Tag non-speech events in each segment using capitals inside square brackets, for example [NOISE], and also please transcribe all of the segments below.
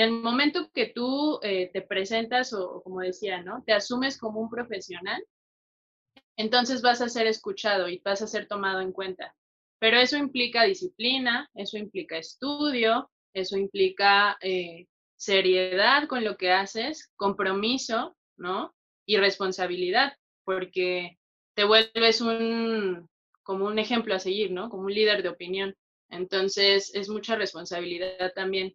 el momento que tú eh, te presentas o, como decía, ¿no? Te asumes como un profesional, entonces vas a ser escuchado y vas a ser tomado en cuenta. Pero eso implica disciplina, eso implica estudio, eso implica eh, seriedad con lo que haces, compromiso, ¿no? Y responsabilidad, porque te vuelves un, como un ejemplo a seguir, ¿no? Como un líder de opinión. Entonces, es mucha responsabilidad también.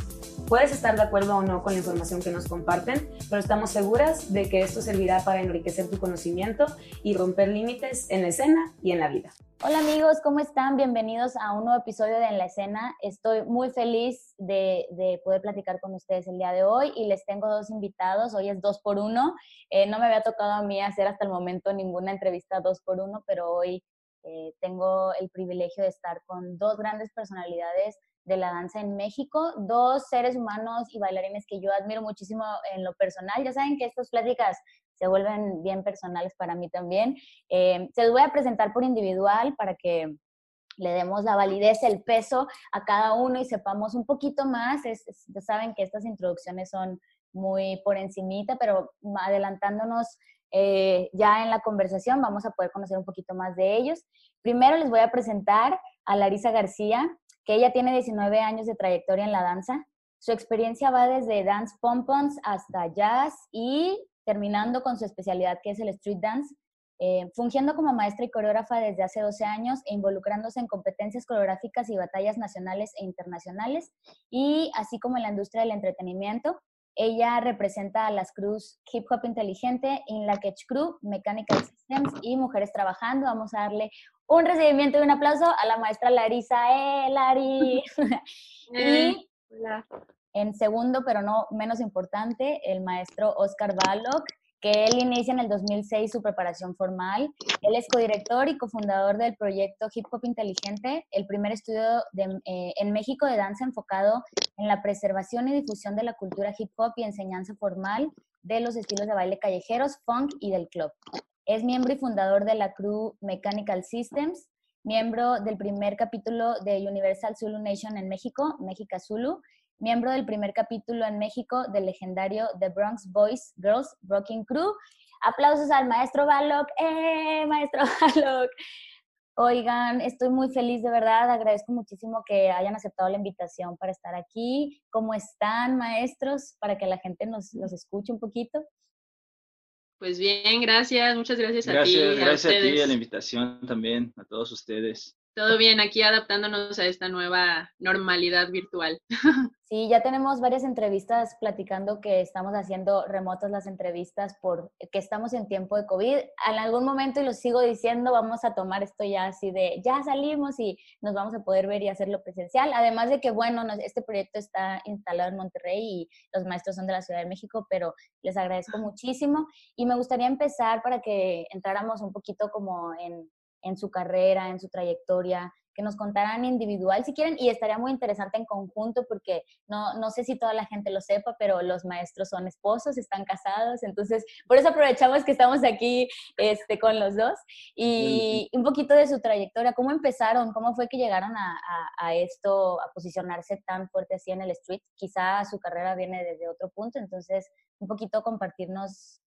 Puedes estar de acuerdo o no con la información que nos comparten, pero estamos seguras de que esto servirá para enriquecer tu conocimiento y romper límites en la escena y en la vida. Hola amigos, ¿cómo están? Bienvenidos a un nuevo episodio de En la Escena. Estoy muy feliz de, poder platicar con ustedes el día de hoy y les tengo dos invitados. Hoy es dos por uno. Eh, no me había tocado a mí hacer hasta el momento ninguna entrevista dos por uno, pero hoy eh, tengo el privilegio de estar con dos grandes personalidades de la danza en México, dos seres humanos y bailarines que yo admiro muchísimo en lo personal. Ya saben que estas pláticas se vuelven bien personales para mí también. Eh, se los voy a presentar por individual para que le demos la validez, el peso a cada uno y sepamos un poquito más. ya saben que estas introducciones son muy por encimita, pero adelantándonos eh, ya en la conversación vamos a poder conocer un poquito más de ellos. Primero les voy a presentar a Larisa García que ella tiene 19 años de trayectoria en la danza. Su experiencia va desde dance pompons hasta jazz y terminando con su especialidad que es el street dance, eh, fungiendo como maestra y coreógrafa desde hace 12 años e involucrándose en competencias coreográficas y batallas nacionales e internacionales, y así como en la industria del entretenimiento. Ella representa a las crews Hip Hop Inteligente, In La Catch Crew, Mechanical Systems y Mujeres Trabajando. Vamos a darle un recibimiento y un aplauso a la maestra Larisa. [LAUGHS] ¡Eh, Lari! y en segundo, pero no menos importante, el maestro Oscar Balog, que él inicia en el 2006 su preparación formal. Él es codirector y cofundador del proyecto Hip Hop Inteligente, el primer estudio eh, en México de danza enfocado en la preservación y difusión de la cultura hip hop y enseñanza formal de los estilos de baile callejeros, funk y del club. Es miembro y fundador de la crew Mechanical Systems, miembro del primer capítulo de Universal Zulu Nation en México, México Zulu, miembro del primer capítulo en México del legendario The Bronx Boys Girls Rocking Crew. Aplausos al maestro Balok. ¡Eh, maestro [LAUGHS] Balok! Oigan, estoy muy feliz de verdad, agradezco muchísimo que hayan aceptado la invitación para estar aquí. ¿Cómo están, maestros? Para que la gente nos los escuche un poquito. Pues bien, gracias, muchas gracias, a ti. Gracias a, ti, a la invitación también, a todos ustedes. Todo bien, aquí adaptándonos a esta nueva normalidad virtual. [LAUGHS] Sí, ya tenemos varias entrevistas platicando que estamos haciendo remotas las entrevistas por que estamos en tiempo de COVID. En algún momento, y lo sigo diciendo, vamos a tomar esto ya así de, ya salimos y nos vamos a poder ver y hacerlo presencial. Además de que, bueno, este proyecto está instalado en Monterrey y los maestros son de la Ciudad de México, pero les agradezco muchísimo. Y me gustaría empezar para que entráramos un poquito como en en su carrera, en su trayectoria, que nos contaran individual si quieren y estaría muy interesante en conjunto porque no, no sé si toda la gente lo sepa, pero los maestros son esposos, están casados, entonces por eso aprovechamos que estamos aquí este, con los dos y un poquito de su trayectoria, cómo empezaron, cómo fue que llegaron a, a, esto, a posicionarse tan fuerte así en el street, quizá su carrera viene desde otro punto, entonces un poquito compartirnos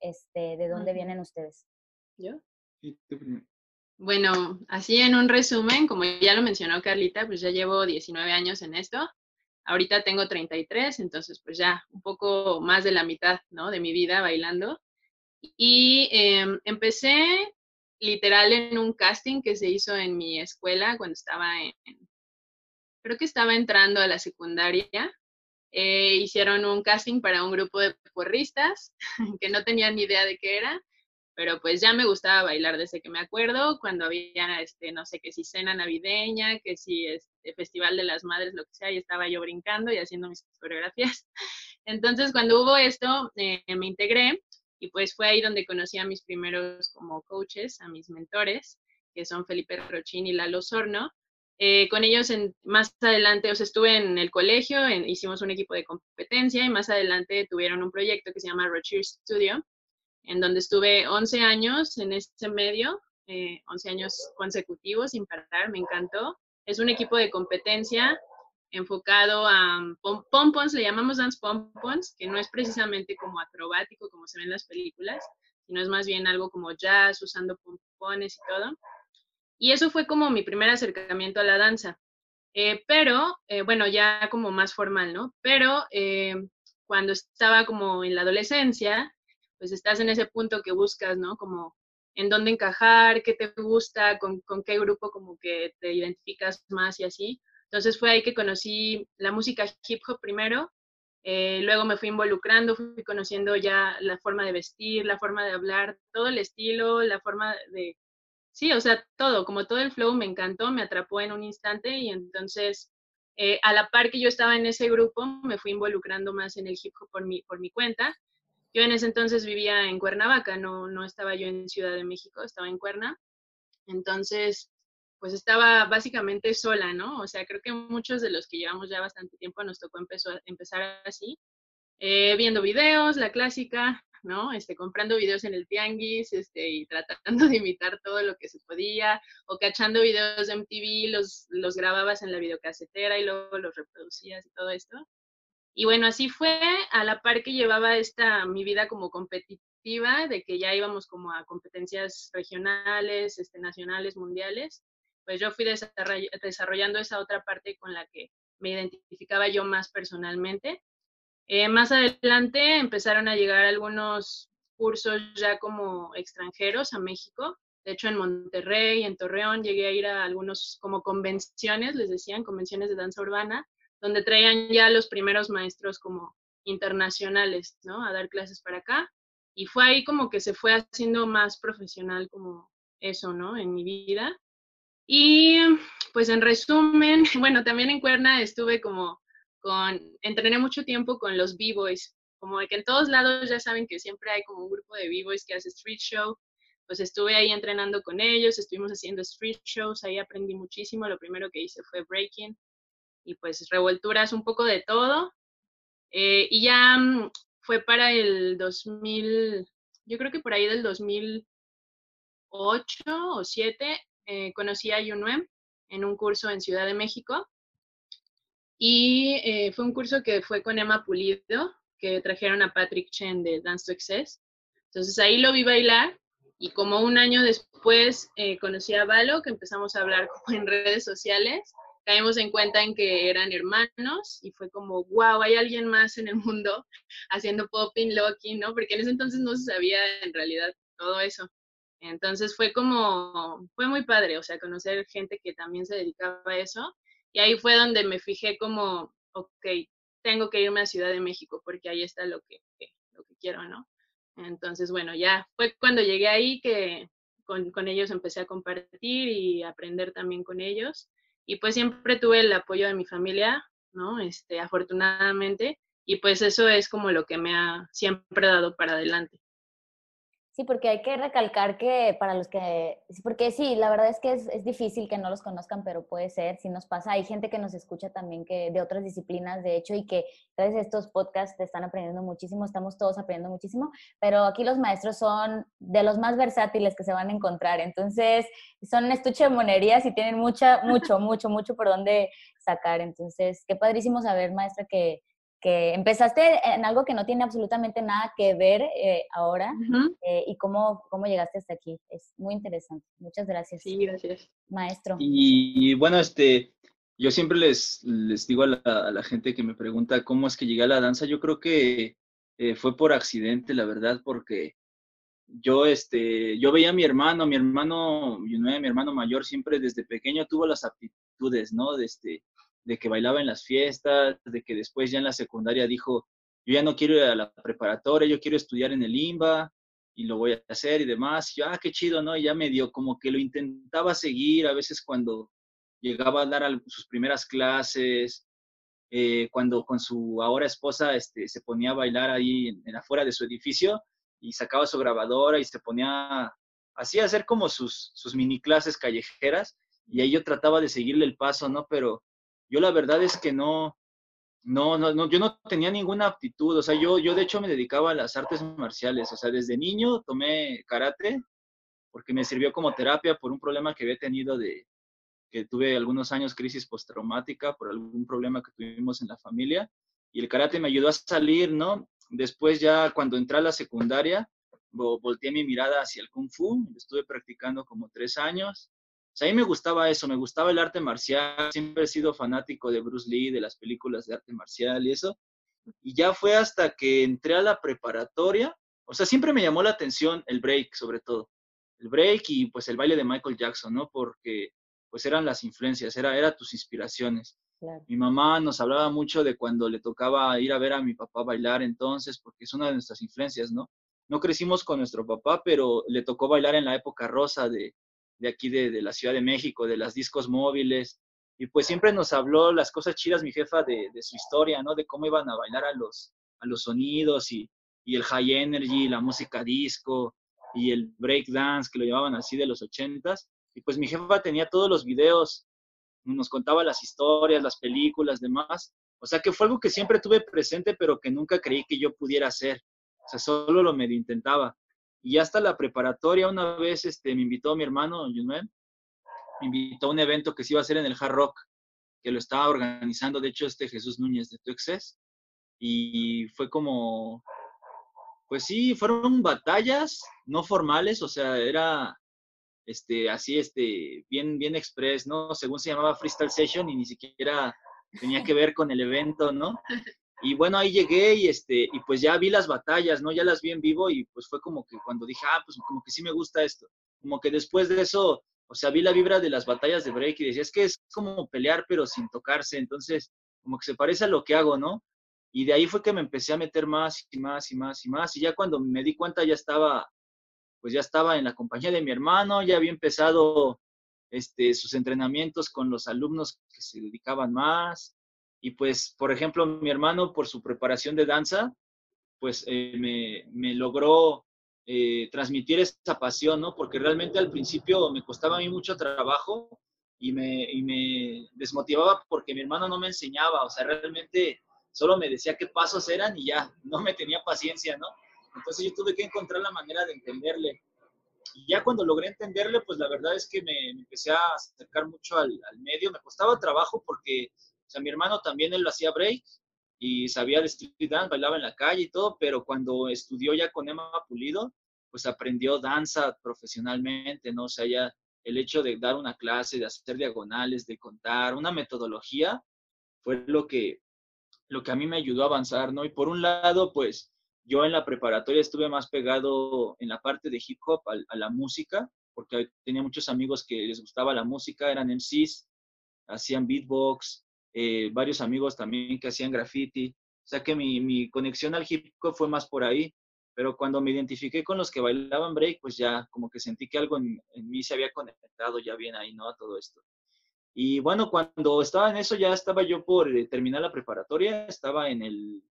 este, de dónde vienen ustedes. ¿Yo? Bueno, así en un resumen, como ya lo mencionó Carlita, pues ya llevo 19 años en esto. Ahorita tengo 33, entonces pues ya un poco más de la mitad, ¿no? De mi vida bailando. Y em, empecé literal en un casting que se hizo en mi escuela cuando estaba en, creo que estaba entrando a la secundaria. Eh, hicieron un casting para un grupo de porristas [LAUGHS] que no tenían ni idea de qué era pero pues ya me gustaba bailar desde que me acuerdo, cuando había, este, no sé, que si cena navideña, que si este Festival de las Madres, lo que sea, y estaba yo brincando y haciendo mis coreografías. [LAUGHS] Entonces, cuando hubo esto, eh, me integré y pues fue ahí donde conocí a mis primeros como coaches, a mis mentores, que son Felipe Rochín y Lalo Sorno. Eh, con ellos en, más adelante, o sea, estuve en el colegio, hicimos un equipo de competencia y más adelante tuvieron un proyecto que se llama Rocher Studio, en donde estuve 11 años en este medio, 11 eh, años consecutivos sin parar, me encantó. Es un equipo de competencia enfocado a pompons, le llamamos dance pompons, que no es precisamente como acrobático como se ve en las películas, sino es más bien algo como jazz, usando pompones y todo. Y eso fue como mi primer acercamiento a la danza. Eh, pero, eh, bueno, ya como más formal, ¿no? Pero eh, cuando estaba como en la adolescencia, pues estás en ese punto que buscas, ¿no? Como en dónde encajar, qué te gusta, con, con qué grupo como que te identificas más y así. Entonces fue ahí que conocí la música hip hop primero, eh, luego me fui involucrando, fui conociendo ya la forma de vestir, la forma de hablar, todo el estilo, la forma de... Sí, o sea, todo, como todo el flow me encantó, me atrapó en un instante y entonces eh, a la par que yo estaba en ese grupo, me fui involucrando más en el hip hop por mi, por mi cuenta. Yo en ese entonces vivía en Cuernavaca, no, no estaba yo en Ciudad de México, estaba en Cuerna. Entonces, pues estaba básicamente sola, ¿no? O sea, creo que muchos de los que llevamos ya bastante tiempo nos tocó empezar así, eh, viendo videos, la clásica, ¿no? Este, comprando videos en el tianguis, este, y tratando de imitar todo lo que se podía, o cachando videos de MTV, los, los grababas en la videocasetera y luego los reproducías y todo esto. Y bueno, así fue a la par que llevaba esta, mi vida como competitiva, de que ya íbamos como a competencias regionales, este, nacionales, mundiales pues yo fui desarrollando esa otra parte con la que me identificaba yo más personalmente. Eh, más adelante empezaron a llegar algunos cursos ya como extranjeros a México. De hecho, en Monterrey, en Torreón, llegué a ir a algunos como convenciones, les decían, convenciones de danza urbana, donde traían ya los primeros maestros como internacionales, ¿no? A dar clases para acá. Y fue ahí como que se fue haciendo más profesional como eso, ¿no? En mi vida. Y pues en resumen, [LAUGHS] bueno, también en Cuerna estuve como con, entrené mucho tiempo con los B-Boys, como de que en todos lados ya saben que siempre hay como un grupo de B-Boys que hace street show, pues estuve ahí entrenando con ellos, estuvimos haciendo street shows, ahí aprendí muchísimo, lo primero que hice fue breaking y pues revolturas, un poco de todo. Eh, y ya mm, fue para el 2000, yo creo que por ahí del 2008 o 7, eh, conocí a Yunue en un curso en Ciudad de México y eh, fue un curso que fue con Emma Pulido, que trajeron a Patrick Chen de Dance to Excess. Entonces ahí lo vi bailar y como un año después eh, conocí a Valo, que empezamos a hablar [LAUGHS] como en redes sociales, caímos en cuenta en que eran hermanos y fue como, wow, hay alguien más en el mundo [LAUGHS] haciendo popping, locking, ¿no? Porque en ese entonces no se sabía en realidad todo eso. Entonces fue como, fue muy padre, o sea, conocer gente que también se dedicaba a eso. Y ahí fue donde me fijé como, ok, tengo que irme a Ciudad de México porque ahí está lo que, lo que quiero, ¿no? Entonces, bueno, ya fue cuando llegué ahí que con, con, ellos empecé a compartir y aprender también con ellos. Y pues siempre tuve el apoyo de mi familia, ¿no? Este, afortunadamente. Y pues eso es como lo que me ha siempre dado para adelante. Sí, porque hay que recalcar que para los que, porque sí, la verdad es que es, es, difícil que no los conozcan, pero puede ser, si nos pasa, hay gente que nos escucha también que de otras disciplinas, de hecho, y que gracias a estos podcasts están aprendiendo muchísimo, estamos todos aprendiendo muchísimo, pero aquí los maestros son de los más versátiles que se van a encontrar, entonces son estuche de monerías y tienen mucha, mucho, [LAUGHS] mucho, mucho por dónde sacar, entonces qué padrísimo saber, maestra, que que empezaste en algo que no tiene absolutamente nada que ver eh, ahora eh, y cómo, cómo llegaste hasta aquí. Es muy interesante. Muchas gracias. Sí, gracias. Maestro. Y, bueno, este, yo siempre les, les digo a la, a la, gente que me pregunta cómo es que llegué a la danza, yo creo que eh, fue por accidente, la verdad, porque yo, este, yo veía a mi hermano, mi hermano, mi hermano mayor siempre desde pequeño tuvo las aptitudes, ¿no? De este, de que bailaba en las fiestas, de que después ya en la secundaria dijo, yo ya no quiero ir a la preparatoria, yo quiero estudiar en el IMBA y lo voy a hacer y demás. Y yo, ah, qué chido, ¿no? Y ya me dio como que lo intentaba seguir a veces cuando llegaba a dar sus primeras clases eh, cuando con su ahora esposa este, se ponía a bailar ahí en, afuera de su edificio y sacaba su grabadora y se ponía así a hacer como sus, sus mini clases callejeras y ahí yo trataba de seguirle el paso, ¿no? Pero yo la verdad es que no, no, no, yo no tenía ninguna aptitud, o sea, yo, yo de hecho me dedicaba a las artes marciales, o sea, desde niño tomé karate porque me sirvió como terapia por un problema que había tenido de, que tuve algunos años crisis postraumática por algún problema que tuvimos en la familia y el karate me ayudó a salir, ¿no? Después ya cuando entré a la secundaria, volteé mi mirada hacia el kung fu, estuve practicando como tres años. O sea, a mí me gustaba eso, me gustaba el arte marcial, siempre he sido fanático de Bruce Lee, de las películas de arte marcial y eso. Y ya fue hasta que entré a la preparatoria, o sea, siempre me llamó la atención el break, sobre todo. El break y pues el baile de Michael Jackson, ¿no? Porque pues eran las influencias, era, era tus inspiraciones. Mi mamá nos hablaba mucho de cuando le tocaba ir a ver a mi papá bailar entonces, porque es una de nuestras influencias, ¿no? No crecimos con nuestro papá, pero le tocó bailar en la época rosa de, de aquí de, de, la Ciudad de México, de las discos móviles, y pues siempre nos habló las cosas chidas mi jefa de, de su historia, ¿no? De cómo iban a bailar a los, a los sonidos y, y el high energy, la música disco y el break dance, que lo llamaban así de los ochentas. Y pues mi jefa tenía todos los videos, nos contaba las historias, las películas, demás. O sea que fue algo que siempre tuve presente, pero que nunca creí que yo pudiera hacer. O sea, solo lo medio intentaba. Y hasta la preparatoria, una vez este, me invitó mi hermano, Junel, me invitó a un evento que se iba a hacer en el Hard Rock, que lo estaba organizando, de hecho, este Jesús Núñez de Tuexes. Y fue como, pues sí, fueron batallas no formales, o sea, era este, así, este, bien, bien express, ¿no? Según se llamaba Freestyle Session y ni siquiera tenía que ver con el evento, ¿no? Y bueno, ahí llegué y, este, y pues ya vi las batallas, ¿no? Ya las vi en vivo y pues fue como que cuando dije, ah, pues como que sí me gusta esto. Como que después de eso, o sea, vi la vibra de las batallas de break y decía, es que es como pelear pero sin tocarse, entonces como que se parece a lo que hago, ¿no? Y de ahí fue que me empecé a meter más y más y más y más y ya cuando me di cuenta ya estaba pues ya estaba en la compañía de mi hermano, ya había empezado este, sus entrenamientos con los alumnos que se dedicaban más. Y pues, por ejemplo, mi hermano, por su preparación de danza, pues eh, me, logró eh, transmitir esa pasión, ¿no? Porque realmente al principio me costaba a mí mucho trabajo y me, y me desmotivaba porque mi hermano no me enseñaba, o sea, realmente solo me decía qué pasos eran y ya, [LAUGHS] no me tenía paciencia, ¿no? Entonces yo tuve que encontrar la manera de entenderle. Y ya cuando logré entenderle, pues la verdad es que me, empecé a acercar mucho al, medio. Me costaba trabajo porque, o sea, mi hermano también él lo hacía break y sabía de street dance, bailaba en la calle y todo, pero cuando estudió ya con Emma Pulido, pues aprendió danza profesionalmente, ¿no? O sea, ya el hecho de dar una clase, de hacer diagonales, de contar, una metodología, fue lo que, lo que a mí me ayudó a avanzar, ¿no? Y por un lado, pues yo en la preparatoria estuve más pegado en la parte de hip hop a, la música, porque tenía muchos amigos que les gustaba la música, eran MCs, hacían beatbox, eh, varios amigos también que hacían graffiti. O sea que mi, mi, conexión al hip hop fue más por ahí, pero cuando me identifiqué con los que bailaban break, pues ya como que sentí que algo en, en mí se había conectado ya bien ahí, ¿no? A todo esto. Y bueno, cuando estaba en eso ya estaba yo por eh, terminar la preparatoria, estaba en el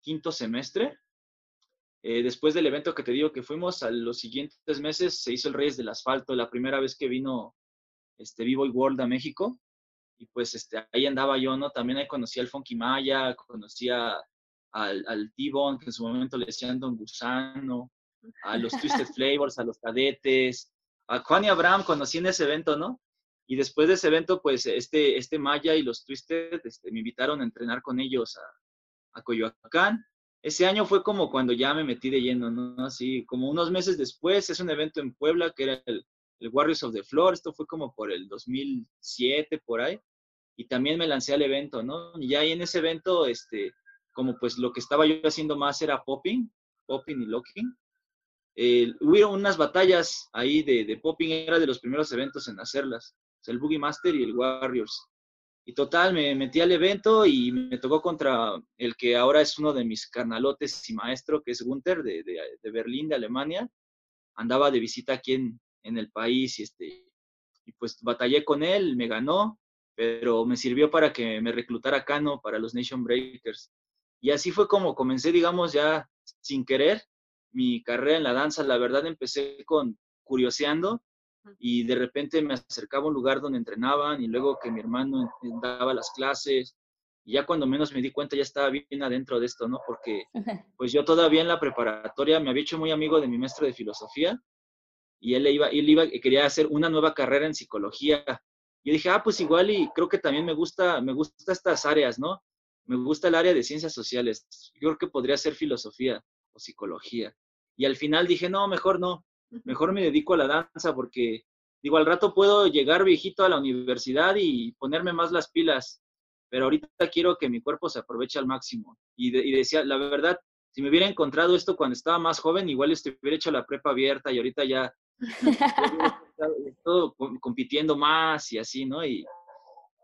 quinto semestre eh, después del evento que te digo que fuimos, a los siguientes meses se hizo el Reyes del Asfalto, la primera vez que vino este Vivo World a México. Y pues este, ahí andaba yo, ¿no? También ahí conocí al Funky Maya, conocía al, al T-Bone, que en su momento le decían Don Gusano, a los Twisted [LAUGHS] Flavors, a los Cadetes, a Juan y Abraham conocí en ese evento, ¿no? Y después de ese evento, pues este, este Maya y los Twisted este, me invitaron a entrenar con ellos a, a Coyoacán ese año fue como cuando ya me metí de lleno, ¿no? Así, como unos meses después, es un evento en Puebla que era el, Warriors of the Floor, esto fue como por el 2007, por ahí, y también me lancé al evento, ¿no? Y ahí en ese evento, este, como pues lo que estaba yo haciendo más era popping, popping y locking, eh, hubo unas batallas ahí de, de, popping, era de los primeros eventos en hacerlas, o el Boogie Master y el Warriors. Y total, me metí al evento y me tocó contra el que ahora es uno de mis carnalotes y maestro, que es Gunther, de, de, Berlín, de Alemania. Andaba de visita aquí en, en, el país y, este, y pues batallé con él, me ganó. pero me sirvió para que me reclutara Cano para los Nation Breakers. Y así fue como comencé, digamos, ya sin querer mi carrera en la danza. La verdad empecé con curioseando y de repente me acercaba a un lugar donde entrenaban y luego que mi hermano daba las clases y ya cuando menos me di cuenta ya estaba bien adentro de esto, ¿no? Porque [LAUGHS] pues yo todavía en la preparatoria me había hecho muy amigo de mi maestro de filosofía y él iba, él iba, quería hacer una nueva carrera en psicología. Yo dije, ah, pues igual y creo que también me gusta, me gusta estas áreas, ¿no? Me gusta el área de ciencias sociales. Yo creo que podría ser filosofía o psicología. Y al final dije, no, mejor no, mejor me dedico a la danza porque, digo, al rato puedo llegar viejito a la universidad y ponerme más las pilas, pero ahorita quiero que mi cuerpo se aproveche al máximo. Y, decía, la verdad, si me hubiera encontrado esto cuando estaba más joven, igual hubiera hecho la prepa abierta y ahorita ya [LAUGHS] todo compitiendo más y así, ¿no? Y,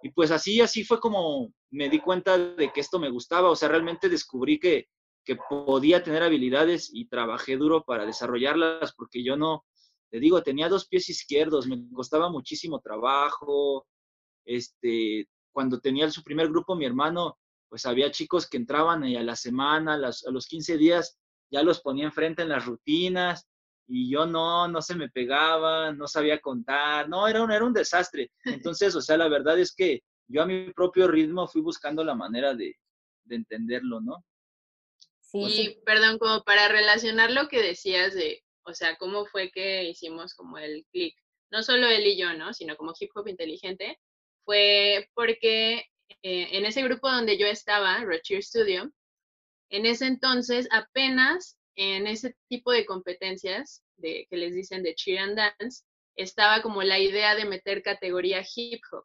y pues así, así fue como me di cuenta de que esto me gustaba, o sea, realmente descubrí que, que podía tener habilidades y trabajé duro para desarrollarlas porque yo no, te digo, tenía dos pies izquierdos, me costaba muchísimo trabajo, este, cuando tenía su primer grupo, mi hermano, pues había chicos que entraban a la semana, a, a los 15 días, ya los ponía enfrente en las rutinas, y yo no, no se me pegaba, no sabía contar, no, era un, era un desastre. Entonces, o sea, la verdad es que yo a mi propio ritmo fui buscando la manera de, de entenderlo, ¿no? Sí, perdón, como para relacionar lo que decías de, o sea, cómo fue que hicimos como el clic, no solo él y yo, ¿no? Sino como hip hop inteligente, fue porque eh, en ese grupo donde yo estaba, Rocher Studio, en ese entonces apenas en ese tipo de competencias que les dicen de cheer and dance, estaba como la idea de meter categoría hip hop.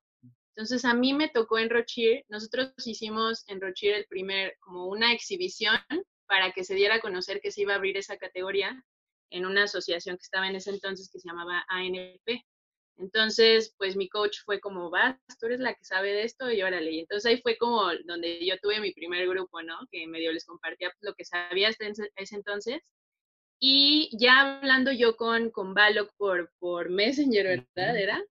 Entonces a mí me tocó en Rochir, nosotros hicimos en Rochir el primer, como una exhibición para que se diera a conocer que se iba a abrir esa categoría en una asociación que estaba en ese entonces que se llamaba ANP. Entonces, pues mi coach fue como, vas, tú eres la que sabe de esto y órale. Y entonces ahí fue como donde yo tuve mi primer grupo, ¿no? Que medio les compartía pues, lo que sabía hasta ese entonces. Y ya hablando yo con, con Balok por, por Messenger, ¿verdad? Era,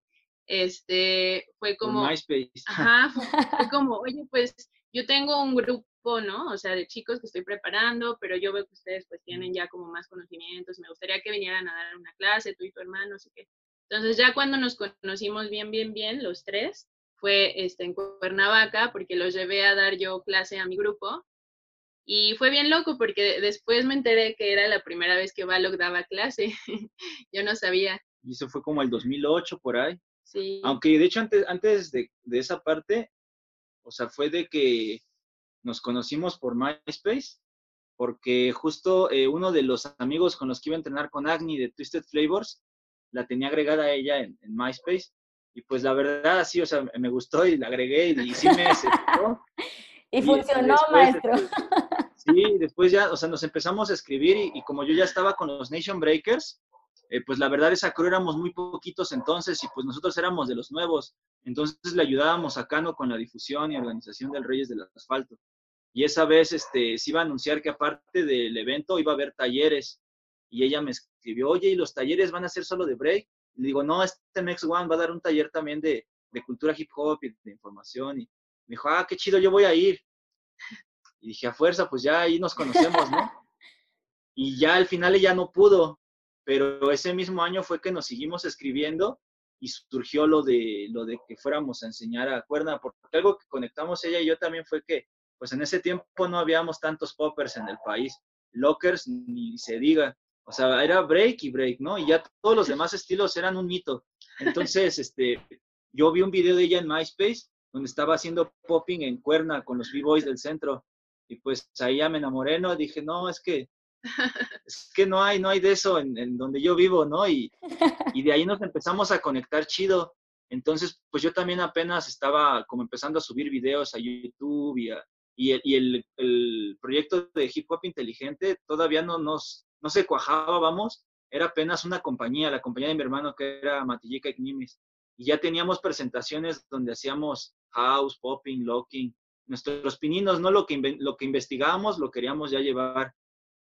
este, fue como... MySpace. [LAUGHS] Ajá, fue como, oye, pues yo tengo un grupo, ¿no? O sea, de chicos que estoy preparando, pero yo veo que ustedes pues tienen ya como más conocimientos, me gustaría que vinieran a dar una clase, tú y tu hermano, así que entonces ya cuando nos conocimos bien, bien, bien, los tres, fue este, en Cuernavaca, porque los llevé a dar yo clase a mi grupo. Y fue bien loco porque después me enteré que era la primera vez que Balog daba clase. [LAUGHS] yo no sabía. Y eso fue como el 2008 por ahí. Sí. Aunque de hecho antes, antes de, de esa parte, o sea, fue de que nos conocimos por MySpace, porque justo eh, uno de los amigos con los que iba a entrenar con Agni de Twisted Flavors la tenía agregada a ella en, MySpace. Y pues la verdad, sí, o sea, me gustó y la agregué y, sí me aceptó. [LAUGHS] y, funcionó, maestro. Este, [LAUGHS] sí, después ya, o sea, nos empezamos a escribir y, como yo ya estaba con los Nation Breakers, eh, pues la verdad esa crew éramos muy poquitos entonces y pues nosotros éramos de los nuevos. Entonces le ayudábamos a Cano con la difusión y organización del Reyes del Asfalto. Y esa vez este, se iba a anunciar que aparte del evento iba a haber talleres y ella me escribió, oye, ¿y los talleres van a ser solo de break? Y le digo, no, este Next One va a dar un taller también de, de cultura hip hop y de información. Y me dijo, ah, qué chido, yo voy a ir. Y dije, a fuerza, pues ya ahí nos conocemos, ¿no? [LAUGHS] Y ya al final ella no pudo, pero ese mismo año fue que nos seguimos escribiendo y surgió lo de, lo de que fuéramos a enseñar a cuerda, porque algo que conectamos ella y yo también fue que, pues en ese tiempo no habíamos tantos poppers en el país, lockers ni se diga, o sea, era break y break, ¿no? Y ya todos los demás estilos eran un mito. Entonces, este, yo vi un video de ella en MySpace donde estaba haciendo popping en cuerna con los B-Boys del centro. Y pues ahí ya me enamoré, ¿no? Dije, no, es que, [LAUGHS] es que no hay, no hay de eso en, donde yo vivo, ¿no? Y, y de ahí nos empezamos a conectar chido. Entonces, pues yo también apenas estaba como empezando a subir videos a YouTube y, y, el, y el, el, proyecto de hip hop inteligente todavía no nos, no se cuajaba, vamos, era apenas una compañía, la compañía de mi hermano que era Matillica y. Y ya teníamos presentaciones donde hacíamos house, popping, locking, nuestros pininos, ¿no? Lo que, lo que investigábamos lo queríamos ya llevar.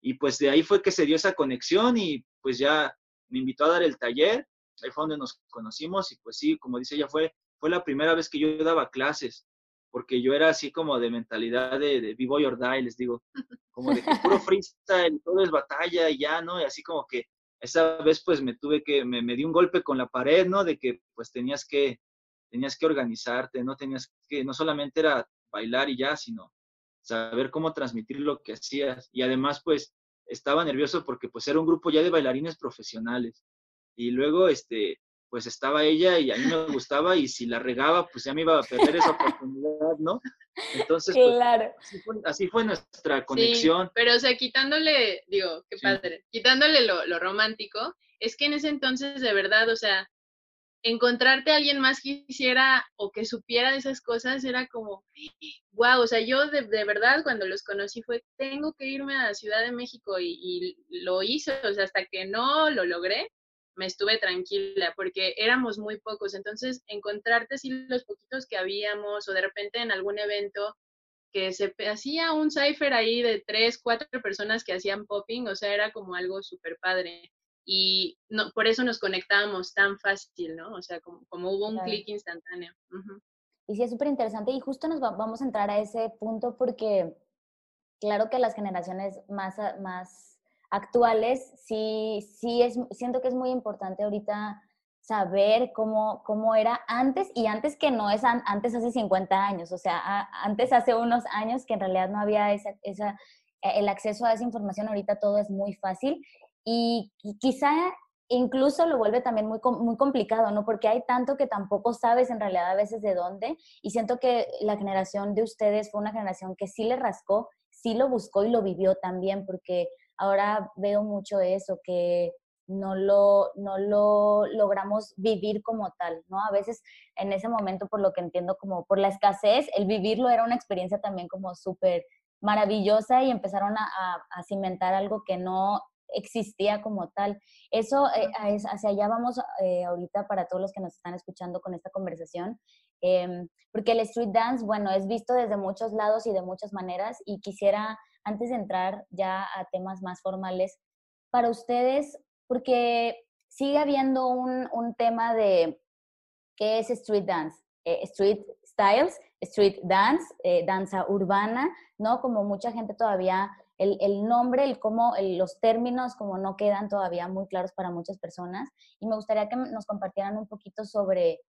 Y pues de ahí fue que se dio esa conexión y pues ya me invitó a dar el taller, ahí fue donde nos conocimos y pues sí, como dice ella, fue, fue la primera vez que yo daba clases, porque yo era así como de mentalidad de, de vivo or die, les digo, [LAUGHS] como de que puro freestyle, todo es batalla y ya, ¿no? Y así como que esa vez pues me tuve que, me, me di un golpe con la pared, ¿no? De que pues tenías que, tenías que organizarte, no tenías que, no solamente era bailar y ya, sino saber cómo transmitir lo que hacías. Y además, pues, estaba nervioso porque pues era un grupo ya de bailarines profesionales. Y luego, este, pues estaba ella y a mí me gustaba y si la regaba, pues ya me iba a perder esa oportunidad, ¿no? Entonces, pues, claro. así, fue, nuestra conexión. pero, o sea, quitándole, digo, qué padre, quitándole lo, lo romántico, es que en ese entonces, de verdad, o sea, encontrarte a alguien más que hiciera o que supiera de esas cosas era como, wow, o sea, yo de, verdad cuando los conocí fue, tengo que irme a Ciudad de México y, lo hice, o sea, hasta que no lo logré, me estuve tranquila porque éramos muy pocos, entonces encontrarte si los poquitos que habíamos o de repente en algún evento que se hacía un cipher ahí de tres, cuatro personas que hacían popping, o sea, era como algo súper padre y no, por eso nos conectábamos tan fácil, ¿no? O sea, como, como hubo un clic instantáneo. Y sí, es súper interesante y justo nos vamos a entrar a ese punto porque claro que las generaciones más, más actuales, sí, sí es, siento que es muy importante ahorita saber cómo, cómo era antes y antes que no es antes hace 50 años, o sea, antes hace unos años que en realidad no había esa, esa, el acceso a esa información, ahorita todo es muy fácil y, quizá incluso lo vuelve también muy, muy complicado, ¿no? Porque hay tanto que tampoco sabes en realidad a veces de dónde y siento que la generación de ustedes fue una generación que sí le rascó, sí lo buscó y lo vivió también, porque ahora veo mucho eso, que no lo, no lo logramos vivir como tal, ¿no? A veces en ese momento, por lo que entiendo, como por la escasez, el vivirlo era una experiencia también como súper maravillosa y empezaron a, a, cimentar algo que no existía como tal. Eso, eh, hacia allá vamos eh, ahorita para todos los que nos están escuchando con esta conversación, em, porque el street dance, bueno, es visto desde muchos lados y de muchas maneras y quisiera, antes de entrar ya a temas más formales, para ustedes, porque sigue habiendo un, un tema de qué es street dance, eh, street styles, street dance, danza urbana, ¿no? Como mucha gente todavía el, nombre, el cómo, los términos como no quedan todavía muy claros para muchas personas. Y me gustaría que nos compartieran un poquito sobre,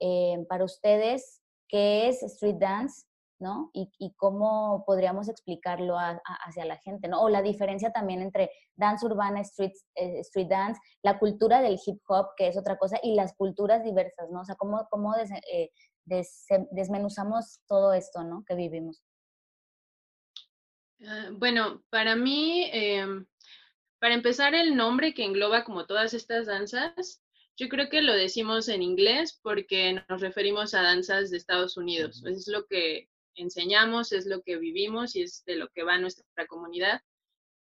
eh, para ustedes, qué es street dance, ¿no? Y, cómo podríamos explicarlo hacia la gente, ¿no? O la diferencia también entre dance urbana, street, eh, street dance, la cultura del hip hop, que es otra cosa, y las culturas diversas, ¿no? O sea, cómo, cómo eh, desmenuzamos todo esto, ¿no? Que vivimos. Ah, bueno, para mí, em, para empezar, el nombre que engloba como todas estas danzas, yo creo que lo decimos en inglés porque nos referimos a danzas de Estados Unidos. Es lo que enseñamos, es lo que vivimos y es de lo que va nuestra comunidad.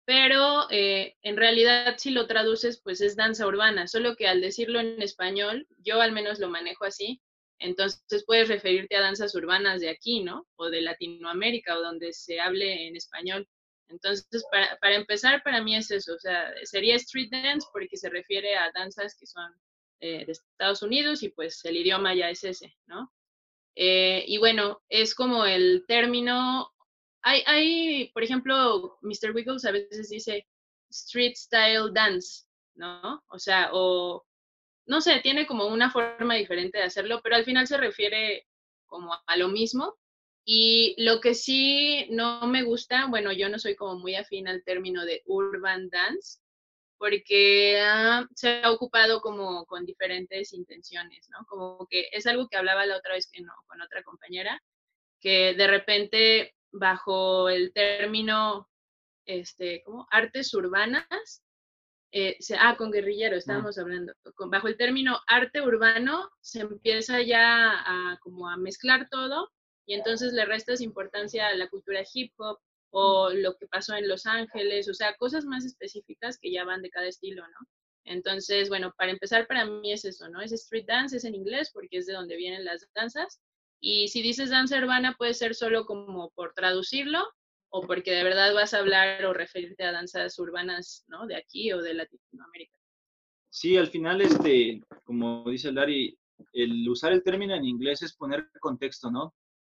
Pero eh, en realidad, si lo traduces, pues es danza urbana, solo que al decirlo en español, yo al menos lo manejo así, entonces puedes referirte a danzas urbanas de aquí, ¿no? O de Latinoamérica o donde se hable en español. Entonces, para, empezar, para mí es eso, o sea, sería street dance porque se refiere a danzas que son eh, de Estados Unidos y pues el idioma ya es ese, ¿no? Eh, y bueno, es como el término, hay, hay, por ejemplo, Mr. Wiggles a veces dice street style dance, ¿no? O sea, o no sé, tiene como una forma diferente de hacerlo, pero al final se refiere como a lo mismo. Y lo que sí no me gusta, bueno, yo no soy como muy afín al término de urban dance, porque ah, se ha ocupado como con diferentes intenciones, ¿no? Como que es algo que hablaba la otra vez que no, con otra compañera, que de repente bajo el término, este, como artes urbanas, eh, ah, con guerrillero ah. estábamos hablando, bajo el término arte urbano se empieza ya a, como a mezclar todo y entonces le restas importancia a la cultura hip hop o lo que pasó en Los Ángeles, o sea, cosas más específicas que ya van de cada estilo, ¿no? Entonces, bueno, para empezar, para mí es eso, ¿no? Es street dance, es en inglés porque es de donde vienen las danzas. Y si dices danza urbana, puede ser solo como por traducirlo o porque de verdad vas a hablar o referirte a danzas urbanas, ¿no? De aquí o de Latinoamérica. Sí, al final, este, como dice Larry, el usar el término en inglés es poner contexto, ¿no?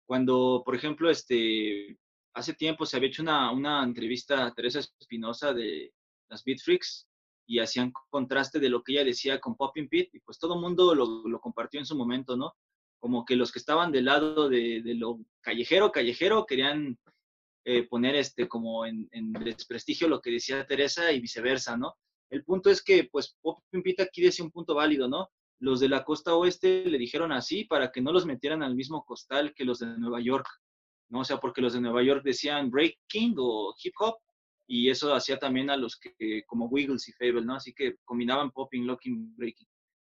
Cuando, por ejemplo, este, hace tiempo se había hecho una, una entrevista a Teresa Espinosa de las Beat Freaks y hacían contraste de lo que ella decía con Popping Pete y pues todo el mundo lo, lo, compartió en su momento, ¿no? Como que los que estaban del lado de, de lo callejero, callejero, querían eh, poner este como en, en, desprestigio lo que decía Teresa y viceversa, ¿no? El punto es que pues Popping Pete aquí decía un punto válido, ¿no? Los de la costa oeste le dijeron así para que no los metieran al mismo costal que los de Nueva York, ¿no? O sea, porque los de Nueva York decían breaking o hip hop y eso hacía también a los que, como Wiggles y Fable, ¿no? Así que combinaban popping, locking, breaking.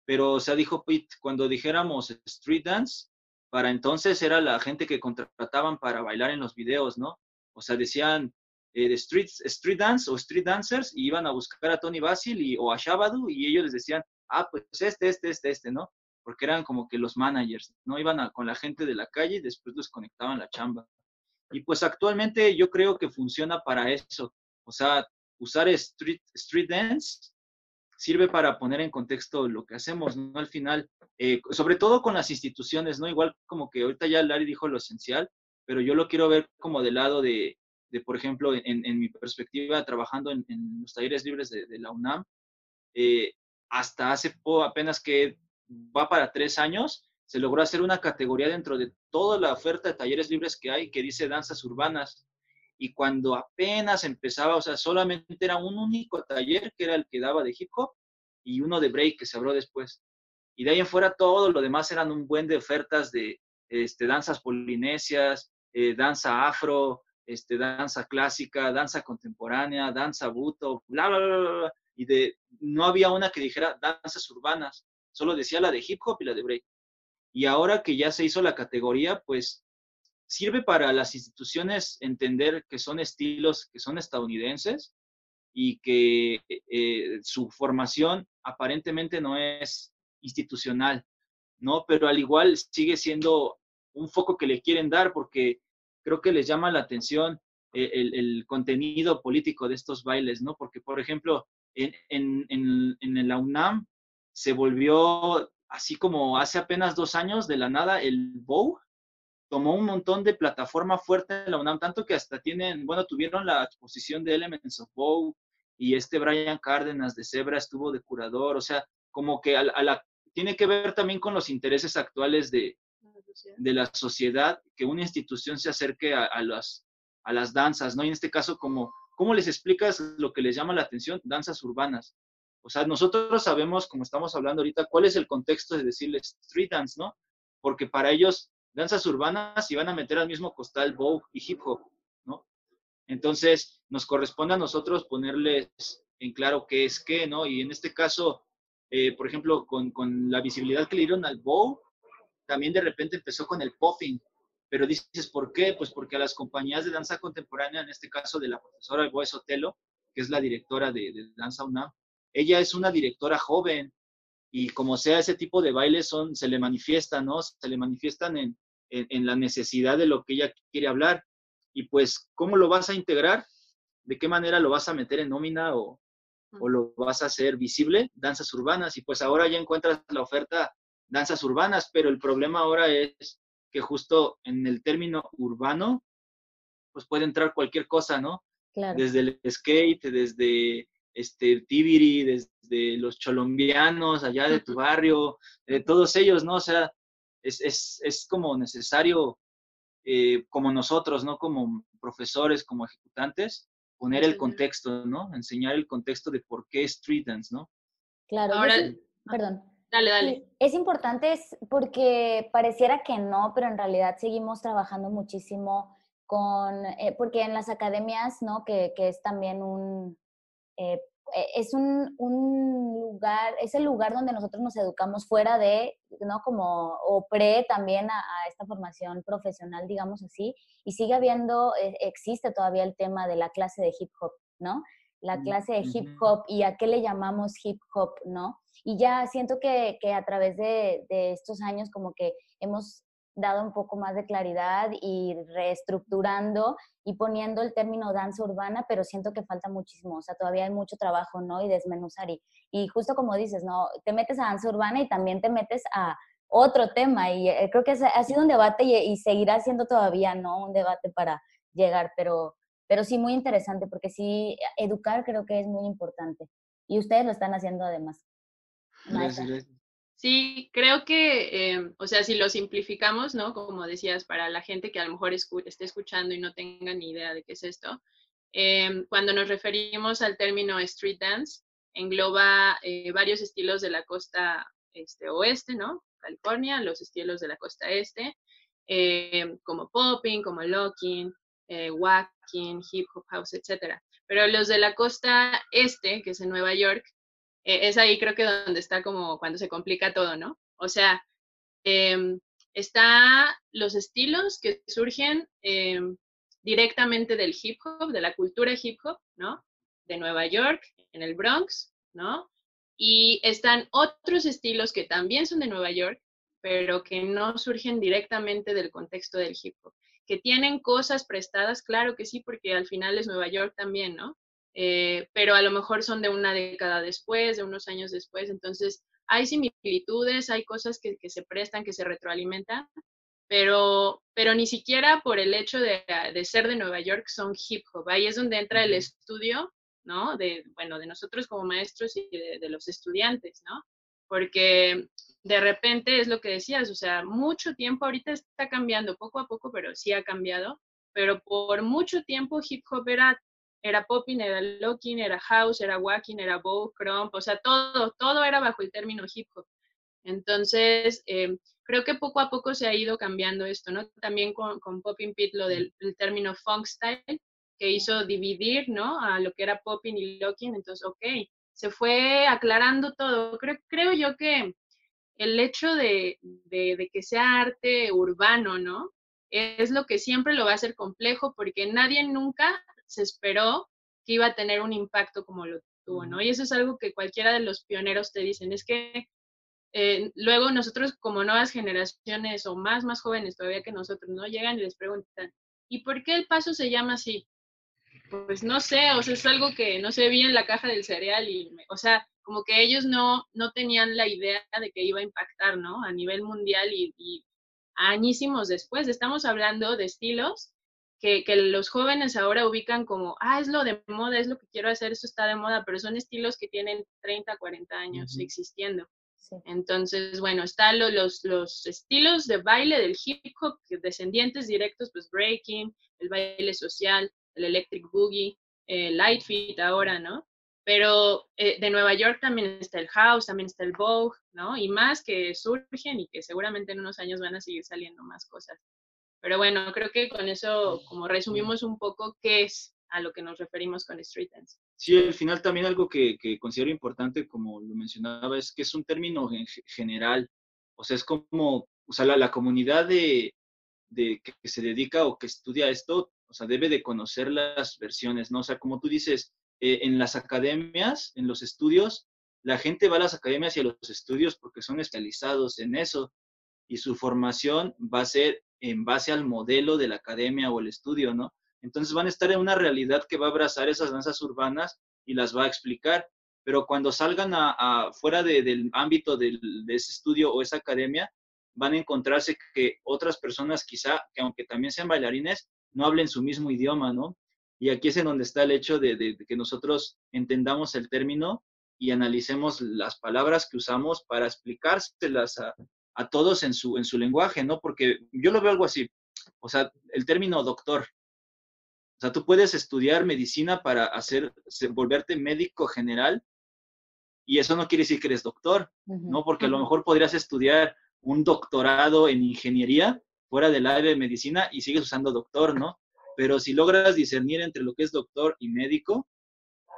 Pero, o sea, dijo Pete, cuando dijéramos street dance, para entonces era la gente que contrataban para bailar en los videos, ¿no? O sea, decían eh, street, street dance o street dancers y iban a buscar a Tony Basil y, o a Shabadu y ellos les decían, ah, pues este, este, este, este, ¿no? Porque eran como que los managers, ¿no? Iban a, con la gente de la calle y después los conectaban la chamba. Y pues actualmente yo creo que funciona para eso. O sea, usar street, street dance sirve para poner en contexto lo que hacemos, ¿no? Al final, eh, sobre todo con las instituciones, ¿no? Igual como que ahorita ya Larry dijo lo esencial, pero yo lo quiero ver como del lado de, de por ejemplo, en, en, mi perspectiva, trabajando en, en los talleres libres de, de la UNAM, eh, hasta hace poco, apenas que va para tres años, se logró hacer una categoría dentro de toda la oferta de talleres libres que hay que dice danzas urbanas. Y cuando apenas empezaba, o sea, solamente era un único taller que era el que daba de hip hop y uno de break que se abrió después. Y de ahí en fuera todo lo demás eran un buen de ofertas de este, danzas polinesias, eh, danza afro, este, danza clásica, danza contemporánea, danza buto, bla, bla, bla, bla, y de, no había una que dijera danzas urbanas, solo decía la de hip hop y la de break. Y ahora que ya se hizo la categoría, pues sirve para las instituciones entender que son estilos que son estadounidenses y que eh, su formación aparentemente no es institucional, ¿no? Pero al igual sigue siendo un foco que le quieren dar porque creo que les llama la atención eh, el, contenido político de estos bailes, ¿no? Porque, por ejemplo, en, en, en la UNAM se volvió, así como hace apenas dos años, de la nada, el BOW, tomó un montón de plataforma fuerte en la UNAM, tanto que hasta tienen, bueno, tuvieron la exposición de Elements of Bow y este Brian Cárdenas de Zebra estuvo de curador, o sea, como que a, a la, tiene que ver también con los intereses actuales de, de la sociedad, que una institución se acerque a, a, las, a las danzas, ¿no? Y en este caso, como, ¿cómo les explicas lo que les llama la atención? Danzas urbanas. O sea, nosotros sabemos, como estamos hablando ahorita, cuál es el contexto de decirles street dance, ¿no? Porque para ellos danzas urbanas y van a meter al mismo costal bow y hip hop, ¿no? Entonces, nos corresponde a nosotros ponerles en claro qué es qué, ¿no? Y en este caso, eh, por ejemplo, con, con, la visibilidad que le dieron al bow, también de repente empezó con el popping. Pero dices, ¿por qué? Pues porque a las compañías de danza contemporánea, en este caso de la profesora Boe Sotelo, que es la directora de, de Danza UNAM, ella es una directora joven, y como sea ese tipo de bailes son, se le manifiestan, ¿no? Se le manifiestan en, en, en, la necesidad de lo que ella quiere hablar. Y pues, ¿cómo lo vas a integrar? ¿De qué manera lo vas a meter en nómina o, o lo vas a hacer visible? Danzas urbanas. Y pues ahora ya encuentras la oferta danzas urbanas, pero el problema ahora es que justo en el término urbano, pues puede entrar cualquier cosa, ¿no? Claro. Desde el skate, desde este, Tibiri, desde los cholombianos allá de tu barrio, de todos ellos, ¿no? O sea, es, es, es como necesario, eh, como nosotros, ¿no? Como profesores, como ejecutantes, poner el contexto, ¿no? Enseñar el contexto de por qué street dance, ¿no? Claro. Ahora, es, perdón. Dale, dale. Es importante porque pareciera que no, pero en realidad seguimos trabajando muchísimo con, eh, porque en las academias, ¿no? Que, que es también un, eh, es un, un, lugar, es el lugar donde nosotros nos educamos fuera de, ¿no? Como, o pre también a, a esta formación profesional, digamos así, y sigue habiendo, eh, existe todavía el tema de la clase de hip hop, ¿no? La clase de hip hop y a qué le llamamos hip hop, ¿no? Y ya siento que, que a través de, de estos años como que hemos dado un poco más de claridad y reestructurando y poniendo el término danza urbana, pero siento que falta muchísimo, o sea, todavía hay mucho trabajo, ¿no? Y desmenuzar. Y, y justo como dices, ¿no? Te metes a danza urbana y también te metes a, otro tema y eh, creo que ha sido un debate y, seguirá siendo todavía, ¿no? Un debate para llegar, pero, pero sí muy interesante porque sí, educar creo que es muy importante y ustedes lo están haciendo además. Sí, creo que, em, o sea, si lo simplificamos, ¿no? Como decías, para la gente que a lo mejor esté escuchando y no tenga ni idea de qué es esto, em, cuando nos referimos al término street dance, engloba eh, varios estilos de la costa este, oeste, ¿no? California, los estilos de la costa este, em, como popping, como locking, eh, walking, hip hop house, etc. Pero los de la costa este, que es en Nueva York, eh, es ahí creo que donde está como cuando se complica todo, ¿no? O sea, eh, está los estilos que surgen em, directamente del hip hop, de la cultura hip hop, ¿no? De Nueva York, en el Bronx, ¿no? Y están otros estilos que también son de Nueva York, pero que no surgen directamente del contexto del hip hop. Que tienen cosas prestadas, claro que sí, porque al final es Nueva York también, ¿no? Eh, pero a lo mejor son de una década después, de unos años después. Entonces, hay similitudes, hay cosas que, se prestan, que se retroalimentan, pero, pero ni siquiera por el hecho de, ser de Nueva York son hip hop. Ahí es donde entra el estudio, ¿no? De, bueno, de nosotros como maestros y de, de los estudiantes, ¿no? Porque de repente es lo que decías, o sea, mucho tiempo ahorita está cambiando, poco a poco, pero sí ha cambiado, pero por mucho tiempo hip hop era era popping, era locking, era house, era walking, era bow, crump, o sea, todo, todo era bajo el término hip hop. Entonces, eh, creo que poco a poco se ha ido cambiando esto, ¿no? También con, con Popping Pit lo del término funk style, que hizo dividir, ¿no? A lo que era popping y locking, entonces, ok, se fue aclarando todo. Creo, creo yo que el hecho de, de, de que sea arte urbano, ¿no? Es lo que siempre lo va a hacer complejo porque nadie nunca se esperó que iba a tener un impacto como lo tuvo, ¿no? Y eso es algo que cualquiera de los pioneros te dicen, es que eh, luego nosotros como nuevas generaciones o más, más jóvenes todavía que nosotros, ¿no? Llegan y les preguntan, ¿y por qué el paso se llama así? Pues no sé, o sea, es algo que no se vi en la caja del cereal y, o sea, como que ellos no, no tenían la idea de que iba a impactar, ¿no? A nivel mundial y, y añísimos después. Estamos hablando de estilos que, los jóvenes ahora ubican como, ah, es lo de moda, es lo que quiero hacer, eso está de moda, pero son estilos que tienen 30, 40 años existiendo. Entonces, bueno, están los, los, estilos de baile del hip hop, descendientes directos, pues breaking, el baile social, el electric boogie, el light fit ahora, ¿no? Pero eh, de Nueva York también está el house, también está el vogue, ¿no? Y más que surgen y que seguramente en unos años van a seguir saliendo más cosas. Pero bueno, creo que con eso como resumimos un poco qué es a lo que nos referimos con street dance. Sí, al final también algo que, que considero importante, como lo mencionaba, es que es un término general. O sea, es como, o sea, la, la comunidad de, de, que se dedica o que estudia esto, o sea, debe de conocer las versiones, ¿no? O sea, como tú dices, eh, en las academias, en los estudios, la gente va a las academias y a los estudios porque son especializados en eso y su formación va a ser en base al modelo de la academia o el estudio, ¿no? Entonces van a estar en una realidad que va a abrazar esas danzas urbanas y las va a explicar, pero cuando salgan a, fuera del ámbito de ese estudio o esa academia, van a encontrarse que otras personas quizá, que aunque también sean bailarines, no hablen su mismo idioma, ¿no? Y aquí es en donde está el hecho de, de que nosotros entendamos el término y analicemos las palabras que usamos para explicárselas a, a todos en su, en su lenguaje, ¿no? Porque yo lo veo algo así, o sea, el término doctor. O sea, tú puedes estudiar medicina para hacer, volverte médico general y eso no quiere decir que eres doctor, ¿no? Porque a lo mejor podrías estudiar un doctorado en ingeniería fuera del área de medicina y sigues usando doctor, ¿no? Pero si logras discernir entre lo que es doctor y médico,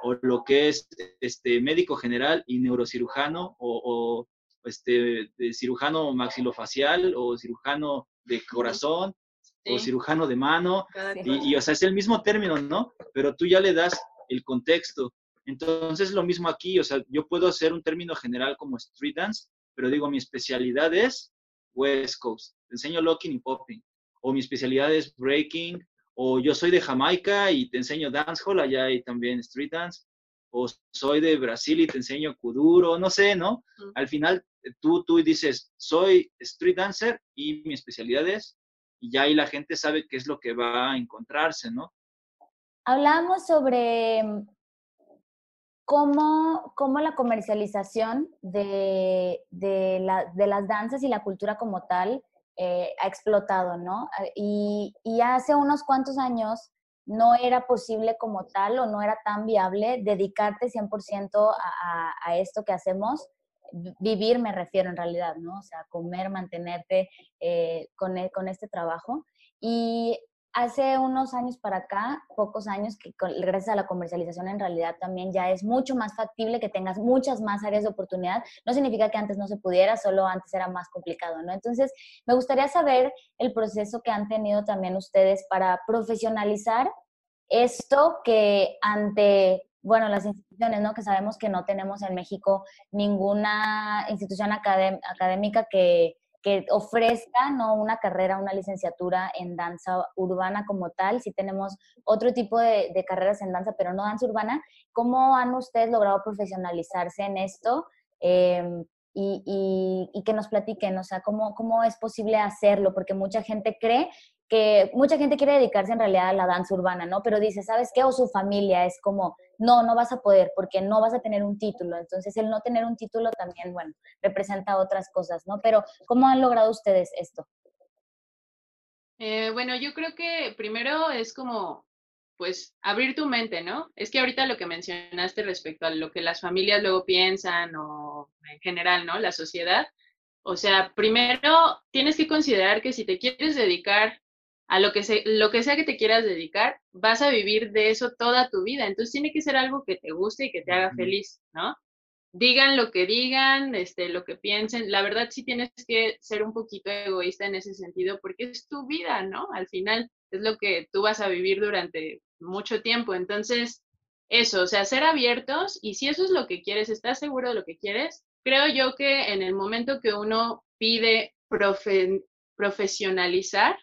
o lo que es este, médico general y neurocirujano, o este, de cirujano maxilofacial o cirujano de corazón o cirujano de mano, y, o sea, es el mismo término, ¿no? Pero tú ya le das el contexto. Entonces, lo mismo aquí, o sea, yo puedo hacer un término general como street dance, pero digo, mi especialidad es West Coast, te enseño locking y popping, o mi especialidad es breaking, o yo soy de Jamaica y te enseño dancehall, allá hay también street dance, o soy de Brasil y te enseño kuduro, no sé, ¿no? Al final tú, tú dices, soy street dancer y mi especialidad es, y ya ahí la gente sabe qué es lo que va a encontrarse, ¿no? Hablamos sobre cómo, cómo la comercialización de, de, las danzas y la cultura como tal eh, ha explotado, ¿no? Y, y hace unos cuantos años no era posible como tal o no era tan viable dedicarte 100% a, a, esto que hacemos. Vivir me refiero en realidad, ¿no? O sea, comer, mantenerte eh, con, e, con este trabajo. Y hace unos años para acá, pocos años, que gracias a la comercialización en realidad también ya es mucho más factible que tengas muchas más áreas de oportunidad. No significa que antes no se pudiera, solo antes era más complicado, ¿no? Entonces, me gustaría saber el proceso que han tenido también ustedes para profesionalizar esto que ante, bueno, las instituciones, ¿no? Que sabemos que no tenemos en México ninguna institución académica que que ofrezca ¿no? una carrera, una licenciatura en danza urbana como tal. Si tenemos otro tipo de, carreras en danza, pero no danza urbana, ¿cómo han ustedes logrado profesionalizarse en esto? Em, y, y, que nos platiquen, o sea, ¿cómo, cómo es posible hacerlo, porque mucha gente cree que mucha gente quiere dedicarse en realidad a la danza urbana, ¿no? Pero dice, ¿sabes qué? O su familia es como, no, no vas a poder porque no vas a tener un título. Entonces, el no tener un título también, bueno, representa otras cosas, ¿no? Pero, ¿cómo han logrado ustedes esto? Eh, bueno, yo creo que primero es como, pues, abrir tu mente, ¿no? Es que ahorita lo que mencionaste respecto a lo que las familias luego piensan o en general, ¿no? La sociedad. O sea, primero tienes que considerar que si te quieres dedicar a lo que, se, lo que sea que te quieras dedicar, vas a vivir de eso toda tu vida. Entonces tiene que ser algo que te guste y que te haga feliz, ¿no? Digan lo que digan, este, lo que piensen. La verdad sí tienes que ser un poquito egoísta en ese sentido porque es tu vida, ¿no? Al final es lo que tú vas a vivir durante mucho tiempo. Entonces, eso, o sea, ser abiertos y si eso es lo que quieres, estás seguro de lo que quieres, creo yo que en el momento que uno pide profesionalizar,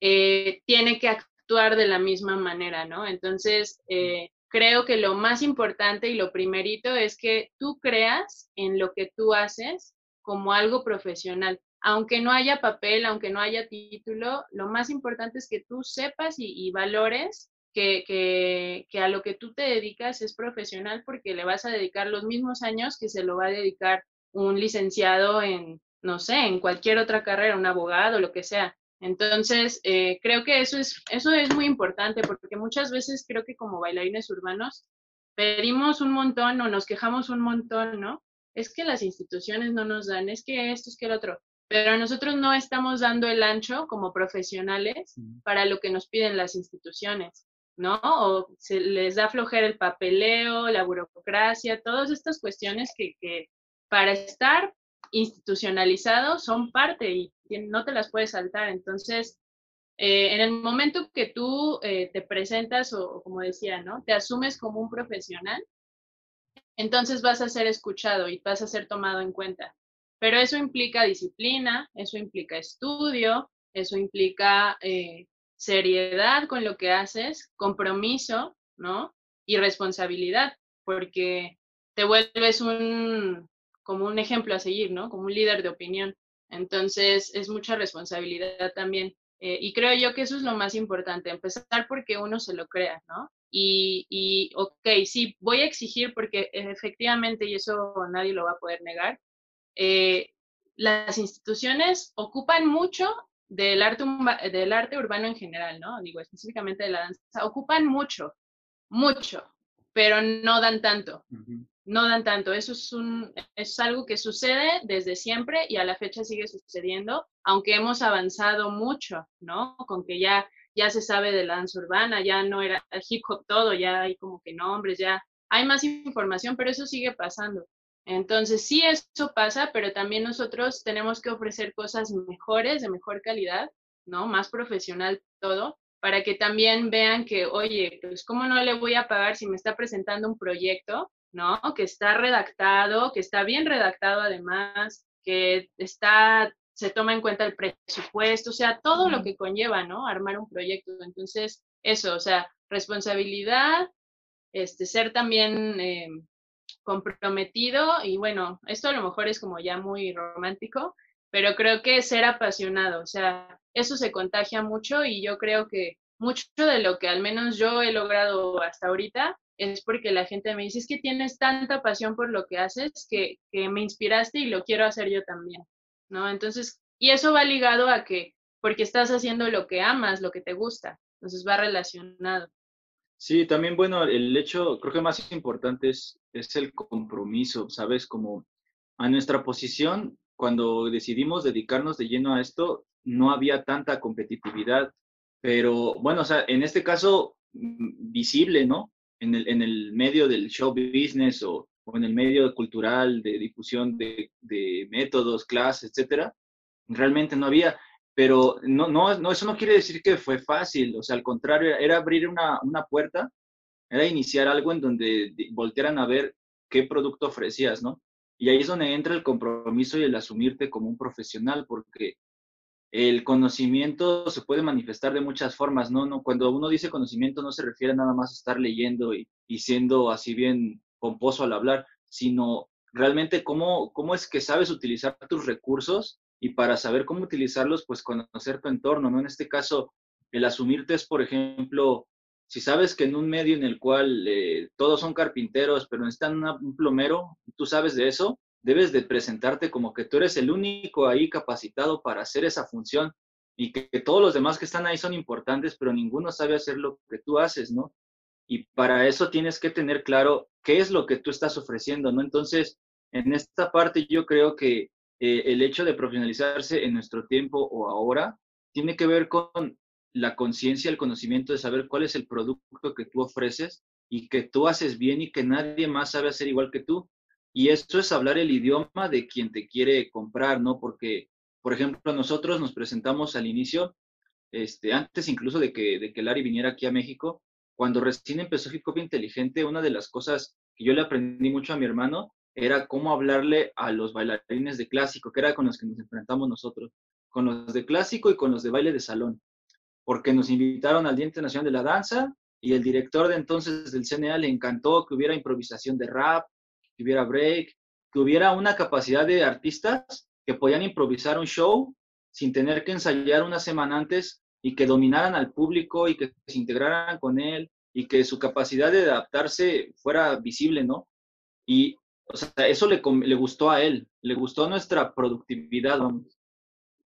eh, tiene que actuar de la misma manera, ¿no? Entonces, eh, creo que lo más importante y lo primerito es que tú creas en lo que tú haces como algo profesional. Aunque no haya papel, aunque no haya título, lo más importante es que tú sepas y, valores que, que, a lo que tú te dedicas es profesional porque le vas a dedicar los mismos años que se lo va a dedicar un licenciado en, no sé, en cualquier otra carrera, un abogado, lo que sea. Entonces, eh, creo que eso es, eso es muy importante porque muchas veces creo que como bailarines urbanos pedimos un montón o nos quejamos un montón, ¿no? Es que las instituciones no nos dan, es que esto, es que el otro, pero nosotros no estamos dando el ancho como profesionales para lo que nos piden las instituciones, ¿no? O se les da flojera el papeleo, la burocracia, todas estas cuestiones que, que para estar institucionalizados son parte y no te las puedes saltar. Entonces, eh, en el momento que tú eh, te presentas o, como decía, ¿no? Te asumes como un profesional, entonces vas a ser escuchado y vas a ser tomado en cuenta. Pero eso implica disciplina, eso implica estudio, eso implica eh, seriedad con lo que haces, compromiso, ¿no? Y responsabilidad, porque te vuelves un, como un ejemplo a seguir, ¿no? Como un líder de opinión. Entonces, es mucha responsabilidad también. Eh, y creo yo que eso es lo más importante, empezar porque uno se lo crea, ¿no? Y, y, ok, sí, voy a exigir porque efectivamente, y eso nadie lo va a poder negar, eh, las instituciones ocupan mucho del arte, del arte urbano en general, ¿no? Digo, específicamente de la danza, ocupan mucho, mucho, pero no dan tanto no dan tanto. Eso es, un, es algo que sucede desde siempre y a la fecha sigue sucediendo, aunque hemos avanzado mucho, ¿no? Con que ya, ya se sabe de la danza urbana, ya no era hip hop todo, ya hay como que nombres, ya hay más información, pero eso sigue pasando. Entonces, sí, eso pasa, pero también nosotros tenemos que ofrecer cosas mejores, de mejor calidad, ¿no? Más profesional todo, para que también vean que, oye, pues, ¿cómo no le voy a pagar si me está presentando un proyecto ¿no? Que está redactado, que está bien redactado además, que está, se toma en cuenta el presupuesto, o sea, todo lo que conlleva, ¿no? Armar un proyecto. Entonces, eso, o sea, responsabilidad, este, ser también, eh, comprometido y bueno, esto a lo mejor es como ya muy romántico, pero creo que ser apasionado, o sea, eso se contagia mucho y yo creo que mucho de lo que al menos yo he logrado hasta ahorita es porque la gente me dice, es que tienes tanta pasión por lo que haces que, que me inspiraste y lo quiero hacer yo también, ¿no? Entonces, y eso va ligado a que, porque estás haciendo lo que amas, lo que te gusta, entonces va relacionado. Sí, también, bueno, el hecho, creo que más importante es, es el compromiso, ¿sabes? Como a nuestra posición, cuando decidimos dedicarnos de lleno a esto, no había tanta competitividad, pero bueno, o sea, en este caso, mm, visible, ¿no? En el, en el medio del show business o, o en el medio cultural de difusión de, de métodos, clases, etcétera, realmente no había pero no, no, no, eso no quiere decir que fue fácil, o sea, al contrario, era abrir una, una puerta, era iniciar algo en donde voltearan a ver qué producto ofrecías, ¿no? Y ahí es donde entra el compromiso y el asumirte como un profesional, porque el conocimiento se puede manifestar de muchas formas, ¿no? no cuando uno dice conocimiento no se refiere nada más a estar leyendo y, y siendo así bien pomposo al hablar, sino realmente cómo, cómo es que sabes utilizar tus recursos y para saber cómo utilizarlos, pues conocer tu entorno, ¿no? En este caso, el asumirte es, por ejemplo, si sabes que en un medio en el cual eh, todos son carpinteros, pero necesitan un plomero, tú sabes de eso, debes de presentarte como que tú eres el único ahí capacitado para hacer esa función y que, todos los demás que están ahí son importantes, pero ninguno sabe hacer lo que tú haces, ¿no? Y para eso tienes que tener claro qué es lo que tú estás ofreciendo, ¿no? Entonces, en esta parte yo creo que eh, el hecho de profesionalizarse en nuestro tiempo o ahora tiene que ver con la conciencia, el conocimiento de saber cuál es el producto que tú ofreces y que tú haces bien y que nadie más sabe hacer igual que tú. Y esto es hablar el idioma de quien te quiere comprar, ¿no? Porque, por ejemplo, nosotros nos presentamos al inicio, este, antes incluso de que, de que Larry viniera aquí a México, cuando recién empezó Hip Hop Inteligente, una de las cosas que yo le aprendí mucho a mi hermano era cómo hablarle a los bailarines de clásico, que era con los que nos enfrentamos nosotros, con los de clásico y con los de baile de salón, porque nos invitaron al Día Internacional de la Danza y el director de entonces del CNA le encantó que hubiera improvisación de rap, que hubiera break, que hubiera una capacidad de artistas que podían improvisar un show sin tener que ensayar una semana antes y que dominaran al público y que se integraran con él y que su capacidad de adaptarse fuera visible, ¿no? Y eso le gustó a él, le gustó nuestra productividad,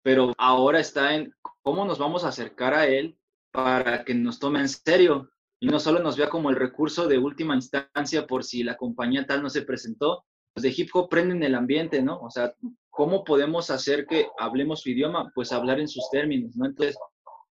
Pero ahora está en cómo nos vamos a acercar a él para que nos tome en serio y no solo nos vea como el recurso de última instancia por si la compañía tal no se presentó. Pues de hip hop prenden el ambiente, ¿no? O sea, ¿cómo podemos hacer que hablemos su idioma? Pues hablar en sus términos, ¿no? Entonces,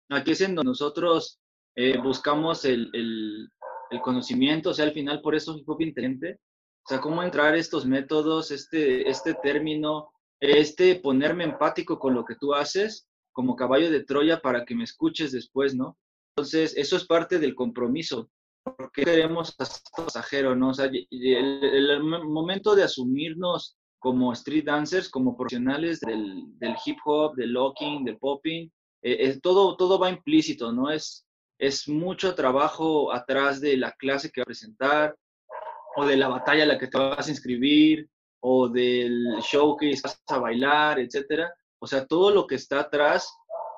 aquí es en donde nosotros eh, buscamos el, el, el, conocimiento, o sea, al final por eso hip hop inteligente, o sea, cómo entrar estos métodos, este, este término, este ponerme empático con lo que tú haces como caballo de Troya para que me escuches después, ¿no? Entonces, eso es parte del compromiso. porque queremos ser pasajero, no? O sea, el, momento de asumirnos como street dancers, como profesionales del, del hip hop, del locking, del popping, eh, todo, todo va implícito, ¿no? Es, es mucho trabajo atrás de la clase que va a presentar, o de la batalla a la que te vas a inscribir, o del show que vas a bailar, etcétera. O sea, todo lo que está atrás